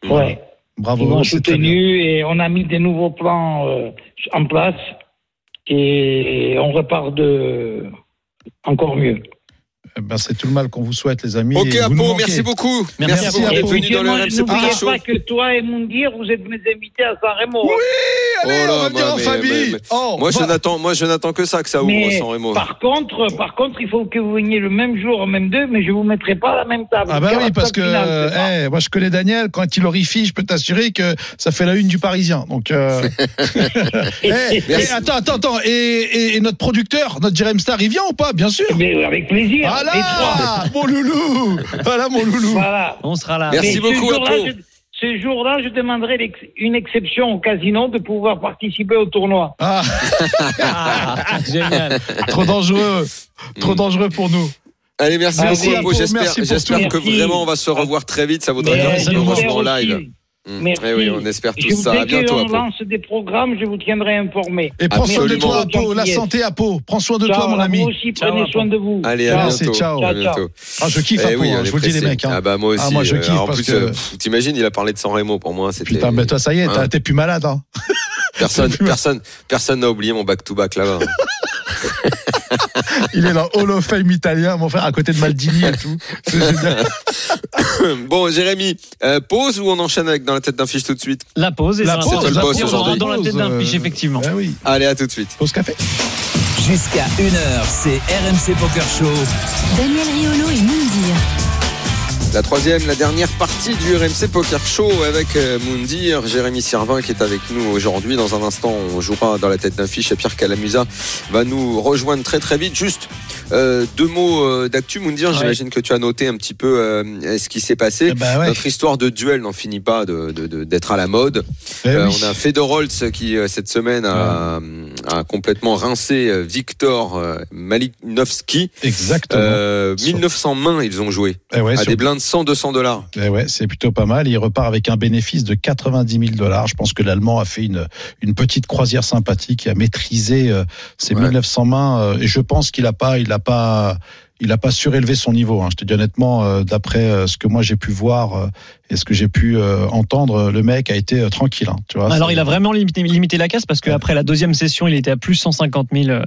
Ouais. Bravo. Ils m'ont soutenu et on a mis des nouveaux plans euh, en place et on repart de encore mieux. Eh ben, c'est tout le mal qu'on vous souhaite, les amis. Ok, et Apo, merci beaucoup. Merci, beaucoup d'être Et venu dans le Moi, RMC N'oubliez pas que toi et Moundir, vous êtes mes invités à San Remo. Oui, allez, Oh là, on va venir bah, en mais- famille. mais- mais- Oh, Moi, je bah, n'attends, moi, je n'attends que ça, que ça ouvre Remo. par contre, par contre, il faut que vous veniez le même jour, même deux, mais je vous mettrai pas à la même table. Ah bah oui, parce que finale, eh, moi je connais Daniel, quand il horrifie, je peux t'assurer que ça fait la une du Parisien. Donc euh... *laughs* eh, Merci. attends, attends, attends. Et, et- et notre producteur, notre Jerem Star, il vient ou pas? Bien sûr. Mais avec plaisir. Les trois. Voilà, mon loulou. Voilà mon loulou. Voilà. On sera là. Merci Mais beaucoup, ce jour-là, Apo. je, ce jour-là, je demanderai une exception au casino de pouvoir participer au tournoi. Ah, Ah, *laughs* génial. trop dangereux, trop Mm. dangereux pour nous. Allez, merci Merci, beaucoup, J'espère, que Merci. vraiment on va se revoir très vite. Ça vaudrait bien j'espère rejoignons en aussi. live. Mm. Merci. Eh oui, on espère tous ça. À bientôt, Apo. lance des programmes, je vous tiendrai informé. Et prends soin de toi, Apo. La santé, Apo. Prends soin de Ciao, toi, mon à ami. Vous aussi, Ciao, prenez soin de vous. Allez, à Ciao. Bientôt. ciao. À bientôt. Ah, je kiffe Eh Apo. oui, hein, on je vous le dis les mecs. hein. Ah bah moi aussi. Ah, moi, je euh, kiffe en parce plus, que- euh, pff, t'imagines, il a parlé de San Remo pour moi. C'était Putain, mais toi, ça y est, Hein. t'es plus malade. Hein. personne, *laughs* personne, personne n'a oublié mon back to back là-bas. *laughs* Il est dans Hall of Fame italien, mon frère, à côté de Maldini et tout. C'est génial. *laughs* bon, Jérémy, euh, pause ou on enchaîne avec dans la tête d'un fiche tout de suite? La pause et La ça, pause, le aujourd'hui. dans la tête d'un fiche, euh, effectivement. Ah oui. Allez, à tout de suite. Pause café. Jusqu'à 1h, c'est RMC Poker Show. Daniel Riolo et Moundir. La troisième, la dernière partie du RMC Poker Show avec euh, Moundir, Jérémy Servin qui est avec nous aujourd'hui. Dans un instant, on jouera dans la tête d'un fiche et Pierre Calamusa va nous rejoindre très très vite. Juste euh, deux mots euh, d'actu, Moundir. Ouais. J'imagine que tu as noté un petit peu euh, ce qui s'est passé. Eh ben ouais. Notre histoire de duel n'en finit pas de- de- de- d'être à la mode. Eh oui. On a Fedorolz qui cette semaine a, a complètement rincé Victor Malinovski. Exactement. Euh, Sur- 1900 mains ils ont joué Eh à des blindes 100-200 dollars. eh ouais, c'est plutôt pas mal. Il repart avec un bénéfice de 90 000 dollars. Je pense que l'Allemand a fait une, une petite croisière sympathique, il a maîtrisé euh, ses Ouais. 1900 mains. euh, et je pense qu'il a pas, il a pas, il a pas surélevé son niveau. hein. Je te dis honnêtement, euh, d'après euh, ce que moi j'ai pu voir euh, et ce que j'ai pu euh, entendre, le mec a été euh, tranquille. hein, tu vois, Alors il a vraiment limité, limité la casse parce qu'après la deuxième session, il était à plus 150 000, euh,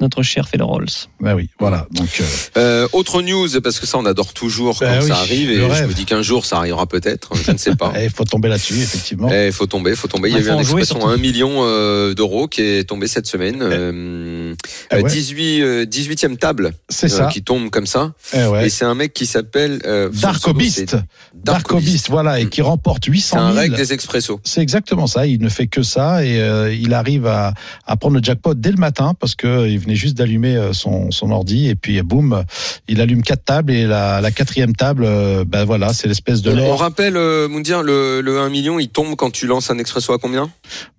notre cher Fedor Rolls. Ouais, oui, voilà. Donc, euh, Euh, autre news, parce que ça on adore toujours quand Bah oui, ça arrive et je me dis qu'un jour ça arrivera peut-être, je ne sais pas. il *laughs* faut tomber là-dessus, effectivement. Eh, Il faut tomber, il faut tomber. Il y a eu faut un en jouer, expression à surtout. 1 million euh, d'euros qui est tombé cette semaine. Euh, Ah ouais. 18, euh, 18e table C'est euh, ça. qui tombe comme ça. Eh ouais. Et c'est un mec qui s'appelle euh, son Darko pseudo, Beast. c'est Darko Beast, voilà, et Mm. qui remporte C'est 800 un 000. règle des expressos. C'est exactement ça. Il ne fait que ça et euh, il arrive à, à prendre le jackpot dès le matin parce que euh, il venait juste d'allumer euh, son, son ordi et puis boum, il allume quatre tables et la, la quatrième table, euh, ben voilà, c'est l'espèce de On l'or rappelle, Moundir, le, le 1 million, il tombe quand tu lances un expresso à combien?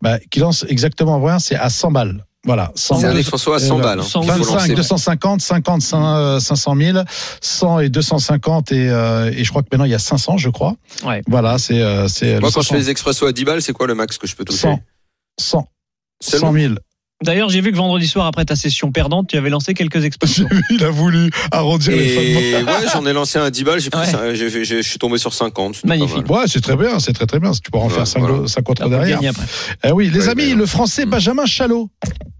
Bah, qui lance exactement rien, c'est à 100 balles. Voilà, 100 C'est un balles. expresso à 100 Euh, balles. hein. 100 Il faut 25, lancer. 250, 50, 5, euh, 500 000, 100 et 250 et, euh, et je crois que maintenant il y a 500, je crois. Ouais. Voilà, c'est euh, c'est Moi, quand je 500, fais des expressos à 10 balles, c'est quoi le max que je peux toucher? 100, 100, 100 Seulement 000. D'ailleurs, j'ai vu que vendredi soir, après ta session perdante, tu avais lancé quelques expressions. *laughs* il a voulu arrondir les fins ouais, j'en ai lancé un à 10 balles, je suis tombé sur 50. c'était pas Magnifique. Ouais, c'est très bien, c'est très très bien. Tu pourras en Ouais, faire 5 voilà. peut derrière. Eh oui, les Ouais, amis, le français mm. Benjamin Chalot.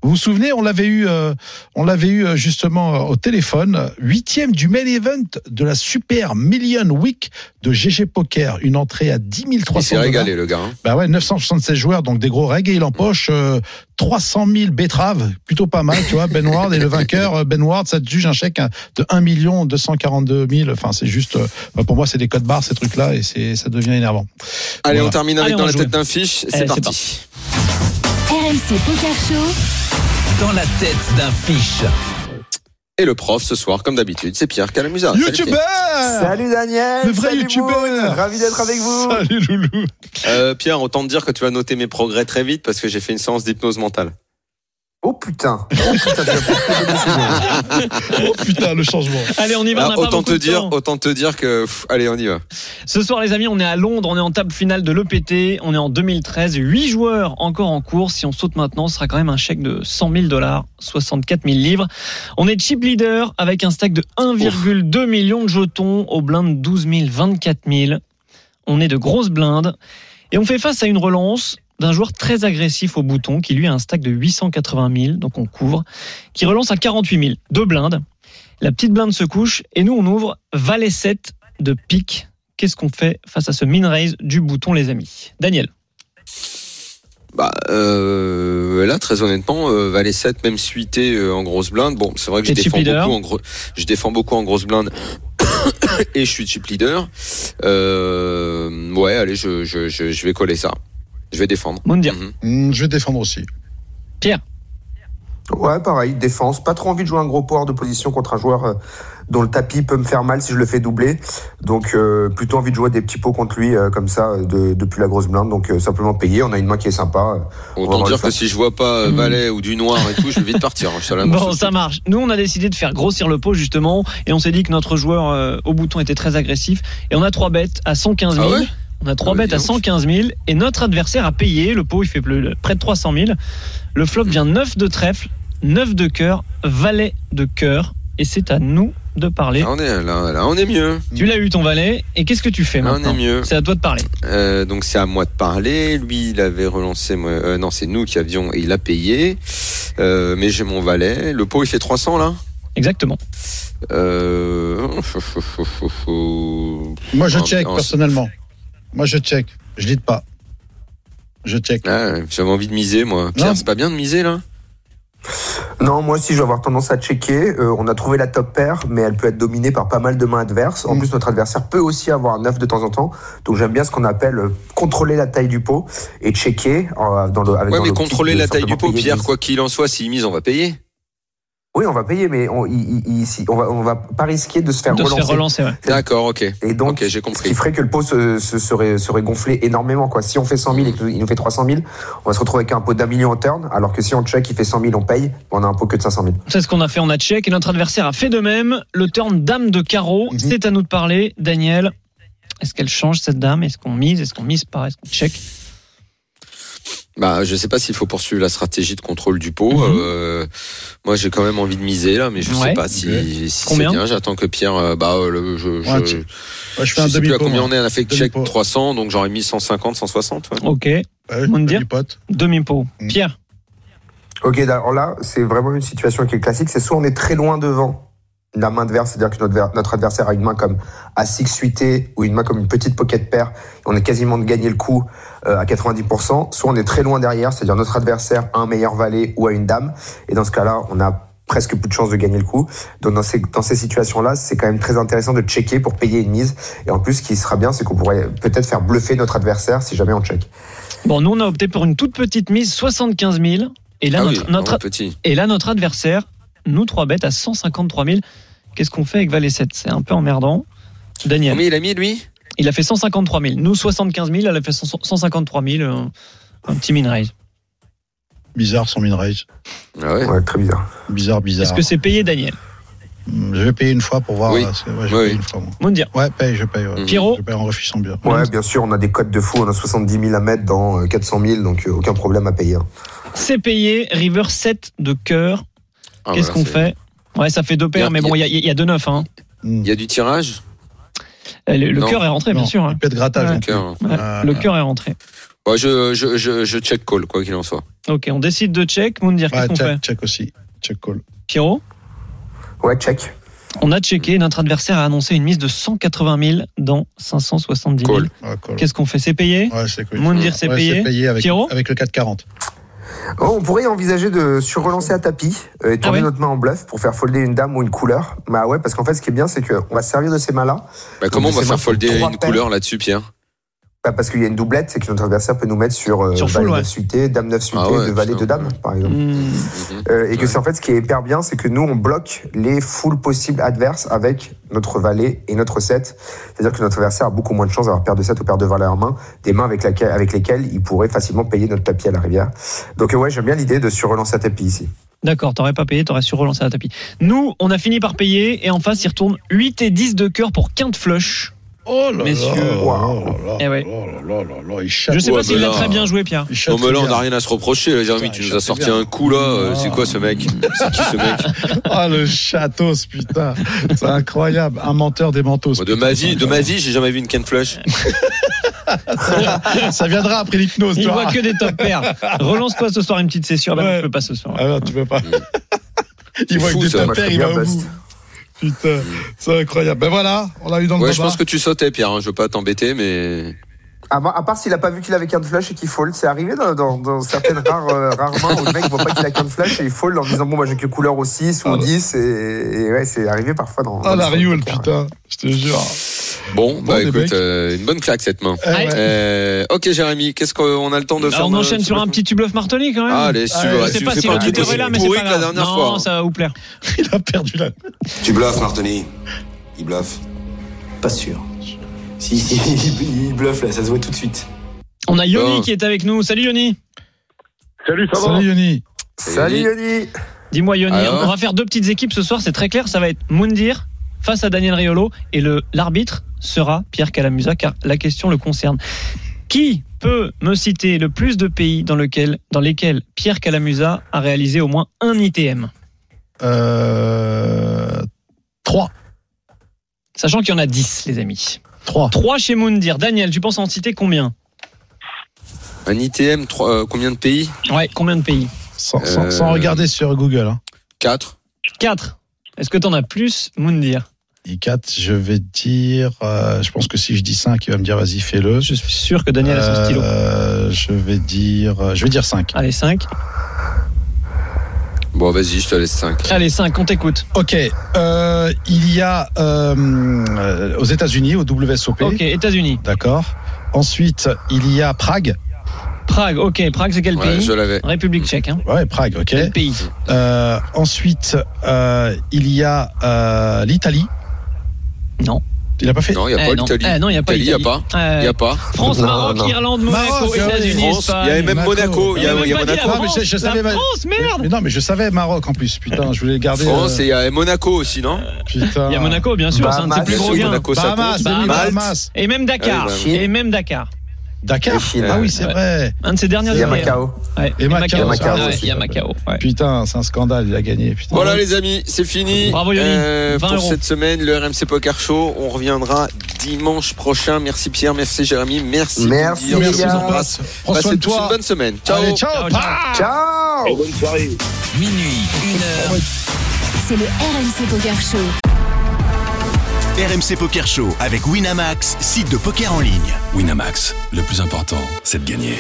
Vous vous souvenez, on l'avait eu, euh, on l'avait eu euh, justement euh, au téléphone, huitième du main event de la Super Million Week de GG Poker, une entrée à 10 Il 300 s'est régalé, le gars. hein. Bah ouais, 976 joueurs, donc des gros règles, et il empoche euh, 300 000 betteraves, plutôt pas mal, tu vois, Ben Ward, et le vainqueur, euh, Ben Ward, ça te juge un chèque hein, de 1 million 242 000, enfin c'est juste, euh, pour moi c'est des codes barres ces trucs-là, et c'est ça devient énervant. Allez, Voilà. on termine avec Allez, dans la tête d'un fiche. C'est Allez, c'est parti. RMC Poker Show. Dans la tête d'un fiche. Et le prof ce soir, comme d'habitude, c'est Pierre Calamusa. YouTubeur Salut Daniel. Le vrai salut youtubeur. Moon, Ravi d'être avec vous. Salut Loulou. Euh, Pierre, autant te dire que tu vas noter mes progrès très vite parce que j'ai fait une séance d'hypnose mentale. Oh putain Oh putain. Oh putain, le changement Allez, on y va. Ah, pas autant te dire, temps. autant te dire que, pff, allez, on y va. Ce soir, les amis, on est à Londres, on est en table finale de l'EPT, on est en 2013, 8 joueurs encore en course. Si on saute maintenant, ce sera quand même un chèque de 100 000 dollars, 64 000 livres. On est chip leader avec un stack de 1,2 million de jetons au blind 12 000, 24 000. on est de grosses blindes et on fait face à une relance d'un joueur très agressif au bouton qui lui a un stack de 880 000, donc on couvre, qui relance à 48 000, deux blindes. La petite blinde se couche et nous on ouvre valet 7 de pique. Qu'est-ce qu'on fait face à ce min raise du bouton les amis? Daniel Bah euh, là très honnêtement euh, Valet 7 même suité euh, en grosse blinde. Bon, c'est vrai que je défends beaucoup en gros je défends beaucoup en grosse blinde *coughs* et je suis chip leader. Ouais, allez, je, je, je, je vais coller ça. Je vais défendre. Moundir. Mhm. Hmm, Je vais défendre aussi. Pierre Ouais, pareil, défense. Pas trop envie de jouer un gros power de position contre un joueur euh, dont le tapis peut me faire mal si je le fais doubler. Donc, euh, plutôt envie de jouer des petits pots contre lui, euh, comme ça, de- depuis la grosse blinde. Donc, euh, simplement payer. On a une main qui est sympa. Autant dire que si je vois pas. Valet ou du noir et tout, je vais vite partir. hein, Bon, ça suite. marche. Nous, on a décidé de faire grossir le pot, justement, et on s'est dit que notre joueur euh, au bouton était très agressif. Et on a trois bêtes à 115 000. Ah ouais? On a trois Ah bah, bêtes dis à donc. 115 000. Et notre adversaire a payé. Le pot, il fait plus- près de 300 000. Le flop vient 9 de trèfle, 9 de cœur, valet de cœur. Et c'est à nous de parler. Là, on est, là, là, on est mieux. Tu l'as eu ton valet. Et qu'est-ce que tu fais Là, on maintenant est mieux. C'est à toi de parler. Euh, donc c'est à moi de parler. Lui, il avait relancé. Moi, euh, non, c'est nous qui avions et il a payé. Euh, mais j'ai mon valet. Le pot, il fait 300 là. Exactement. Euh... Moi, je check en- personnellement. Moi, je check. Je lead pas. Je check. Ah, J'avais envie de miser, moi. Pierre, c'est pas bien de miser là? Non, moi aussi, je vais avoir tendance à checker. Euh, on a trouvé la top paire, mais elle peut être dominée par pas mal de mains adverses. En Mm. plus, notre adversaire peut aussi avoir un 9 de temps en temps. Donc, j'aime bien ce qu'on appelle euh, contrôler la taille du pot et checker euh, dans le, avec Ouais, dans mais contrôler la taille du pot, Pierre, quoi qu'il en soit, s'il mise, on va payer. Oui, on va payer, mais on, il- il- on, va, on va pas risquer de se faire De se relancer. faire relancer, ouais. D'accord, ok. Et donc, Ok, j'ai ce compris. qui ferait que le pot se, se- serait, serait gonflé énormément. Quoi. Si on fait 100 000 et qu'il nous fait 300 000, on va se retrouver avec un pot d'un million en turn, alors que si on check, il fait 100 000, on paye, on a un pot que de 500 000. C'est ce qu'on a fait, on a check et notre adversaire a fait de même. Le turn dame de carreau, Mhm. c'est à nous de parler. Daniel, est-ce qu'elle change cette dame? Est-ce qu'on mise? Est-ce qu'on mise pas? Est-ce qu'on check? Bah, je sais pas s'il faut poursuivre la stratégie de contrôle du pot. Mhm. Euh, moi, j'ai quand même envie de miser là, mais je Ouais. sais pas si, si c'est bien. J'attends que Pierre. euh, bah, le, je, je, Ouais, tu- Ouais, je je un sais plus demi à combien on est. On a fait Demi check pot. 300, donc j'aurais mis 150, 160. ouais. Ok, Ouais, Moundir demi-pot. demi-pot. Mhm. Pierre, Ok, alors là, c'est vraiment une situation qui est classique. C'est soit on est très loin devant la main adverse, c'est-à-dire que notre, ver- notre adversaire a une main comme à 6 suité ou une main comme une petite pocket paire, et on est quasiment de gagner le coup à 90%, soit on est très loin derrière, c'est-à-dire notre adversaire a un meilleur valet ou a une dame, et dans ce cas-là, on a presque plus de chances de gagner le coup. Donc dans ces, dans ces situations-là, c'est quand même très intéressant de checker pour payer une mise. Et en plus, ce qui sera bien, c'est qu'on pourrait peut-être faire bluffer notre adversaire si jamais on check. bon, nous on a opté pour une toute petite mise, 75 000. Et là, ah notre, oui, notre- petit. et là, notre adversaire, nous trois bêtes à 153 000. Qu'est-ce qu'on fait avec valet 7 C'est un peu emmerdant. Daniel, Combien il a mis lui? Il a fait 153 000. Nous 75 000, elle a fait 100 153 000. euh, un petit min raise. Bizarre son min raise. Ah ouais. Ouais, très bizarre. Bizarre, bizarre. Est-ce que c'est payé, Daniel Je vais payer une fois pour voir. Oui. euh, ouais, je Oui, paye une fois, moi. Moundir, Ouais, paye, je paye. ouais. Mhm. Pierrot Je paye en réfléchissant bien. Ouais, bien sûr, on a des codes de fou, on a 70 000 à mettre dans euh, 400 000, donc euh, aucun problème à payer. hein. c'est payé. River 7 de cœur. Ah, Qu'est-ce voilà, qu'on fait? Ouais, ça fait deux paires, mais bon, il y y a deux neufs. Hein. Hmm. Il y a du tirage? Euh, Le, cœur est rentré, bien sûr. hein. Il peut être grattage. Ouais. non plus. Cœur. Ouais, le cœur est rentré. Je, je, je, je check call, quoi qu'il en soit. Ok, on décide de check. Moundir, qu'est-ce qu'on fait check, check aussi. Check call. Pierrot Ouais, check. On a checké. Notre adversaire a annoncé une mise de 180 000 dans 570 000. Call. Ouais, call. Qu'est-ce qu'on fait? C'est payé? Ouais, c'est cool. Moundir, c'est Ouais, payé? c'est payé avec, Pierrot avec le 440. Oh, on pourrait envisager de surrelancer à tapis euh, et tourner Ah ouais notre main en bluff pour faire folder une dame ou une couleur. Bah ouais, parce qu'en fait, ce qui est bien, c'est qu'on va se servir de ces mains-là. Bah, comment on va faire folder une paires. couleur là-dessus, Pierre? Bah, parce qu'il y a une doublette, c'est que notre adversaire peut nous mettre sur, euh, Sur valet full, ouais. 9 suité, dame 9 suité, Ah ouais, de valet de dame, par exemple. Mhm. Euh, et que Ouais. c'est en fait ce qui est hyper bien, c'est que nous on bloque les full possibles adverses avec notre valet et notre 7. C'est-à-dire que notre adversaire a beaucoup moins de chances d'avoir paire de 7 ou paire de valet en main, des mains avec, laquelle, avec lesquelles il pourrait facilement payer notre tapis à la rivière. Donc euh, ouais, j'aime bien l'idée de surrelancer à tapis ici. D'accord, t'aurais pas payé, t'aurais su relancer la tapis. Nous, on a fini par payer et en face, il retourne 8 et 10 de cœur pour quinte flush. Oh là Messieurs. là, Wow. oh là là, Eh ouais. oh là là là là, il chatte. Je sais pas s'il l'a très bien joué, Pierre. Non, mais là, on n'a rien à se reprocher, là, Jérémy. Tu nous as sorti bien. un coup, là. euh, C'est quoi ce mec *laughs* C'est qui ce mec Ah, le chatos, putain. C'est incroyable. Un menteur des mentos. Moi, De ma vie, de ma vie, j'ai jamais vu une Ken Flush. *laughs* Ça viendra après l'hypnose, Il voit que des top pairs. Relance-toi ce soir une petite session. Ah bah je peux pas ce soir. Ah non, tu peux pas. C'est Il voit que des top pairs, il va au bout. Putain, c'est incroyable. Ben voilà, on l'a eu dans le Ouais, je pense que tu sautais, Pierre. hein. Je veux pas t'embêter, mais. À, part- à part s'il a pas vu qu'il avait qu'un flush et qu'il fold, c'est arrivé dans, dans, dans certaines rares, euh, rares mains où le mec voit pas qu'il a qu'un flush et il fold en disant bon bah j'ai que couleur au 6 ou au 10 et, et ouais c'est arrivé parfois dans. Ah dans la poker. putain, je te jure. Bon, bah écoute, euh, une bonne claque cette main. Ouais. Euh, ok, Jérémy, qu'est-ce qu'on a le temps de Alors, faire on enchaîne sur un petit tu bluff Martoni quand même. Ah, allez, si tu Ah, sais pas si l'auditeur est là, mais c'est pas la dernière Non, fois. hein. ça va vous plaire. Il a perdu la. Tu bluffes, Martoni. Il bluffe. Pas sûr. Si, si, *laughs* il, bluffe là, ça se voit tout de suite. On a Yoni qui est avec nous. Salut Yoni. Salut, ça va Salut Yoni. Salut Yoni. Dis-moi Yoni, Alors on va faire deux petites équipes ce soir, c'est très clair. Ça va être Moundir face à Daniel Riolo et le l'arbitre sera Pierre Calamusa car la question le concerne. Qui peut me citer le plus de pays dans, lequel, dans lesquels Pierre Calamusa a réalisé au moins un ITM Euh... 3. Sachant qu'il y en a 10, les amis. 3. 3 chez Moundir. Daniel, tu penses en citer combien? Un ITM, trois- euh, combien de pays? Ouais, combien de pays? Sans, sans- Euh, sans regarder sur Google. Hein. 4. 4. Est-ce que t'en as plus, Moundir? Et 4, je vais dire. euh, je pense que si je dis 5, il va me dire vas-y, fais-le. Je suis sûr que Daniel a son stylo. Euh, je vais dire. euh, Je vais dire 5. Allez, 5. Bon, vas-y, je te laisse 5. Allez, 5, on t'écoute. Ok. Euh, il y a euh, euh, aux États-Unis, au WSOP. Ok, États-Unis. D'accord. Ensuite, il y a Prague. Prague, ok. Prague, c'est quel Ouais, pays je l'avais. République tchèque. Hein. Ouais, Prague, ok. Quel pays Euh, ensuite, euh, il y a euh, l'Italie. Non. Il a pas fait Non, il n'y a Eh, pas non. l'Italie. Eh, non, il n'y a pas il n'y a pas. Euh, Il n'y a pas. France, Non, Maroc, non. Irlande, Monaco. États-Unis, Espagne. il y avait même Monaco. Il y a, a pas Monaco. Ah, mais je- savais pas. France, merde Mais non, mais je savais Maroc en plus. Putain, je voulais garder. France, euh, et il y a Monaco aussi, non Putain. Il y a Monaco, bien sûr, c'est un de ses plus gros gains. Bahamas, Bahamas. Et même Dakar. Ah bah, Et même Dakar. Dakar. Et Chine. Ah oui, c'est Ouais. vrai. Un de ses derniers Il y a années. Macao. Ouais. Et Macao, Il y a Macao Ouais, aussi. Il y a Macao. ouais. Putain, c'est un scandale, il a gagné. Putain. Voilà les amis, c'est fini Bravo, Yannick. Euh, 20 pour euros. cette semaine, le RMC Poker Show. On reviendra dimanche prochain. Merci Pierre, merci Jérémy, merci. Merci, Je vous embrasse. Passez tous une toi. bonne semaine. Ciao. Allez, ciao. Ciao, Pa Ciao. Bonne soirée. Minuit, 1 heure. C'est le RMC Poker Show. RMC Poker Show avec Winamax, site de poker en ligne. Winamax, le plus important, c'est de gagner.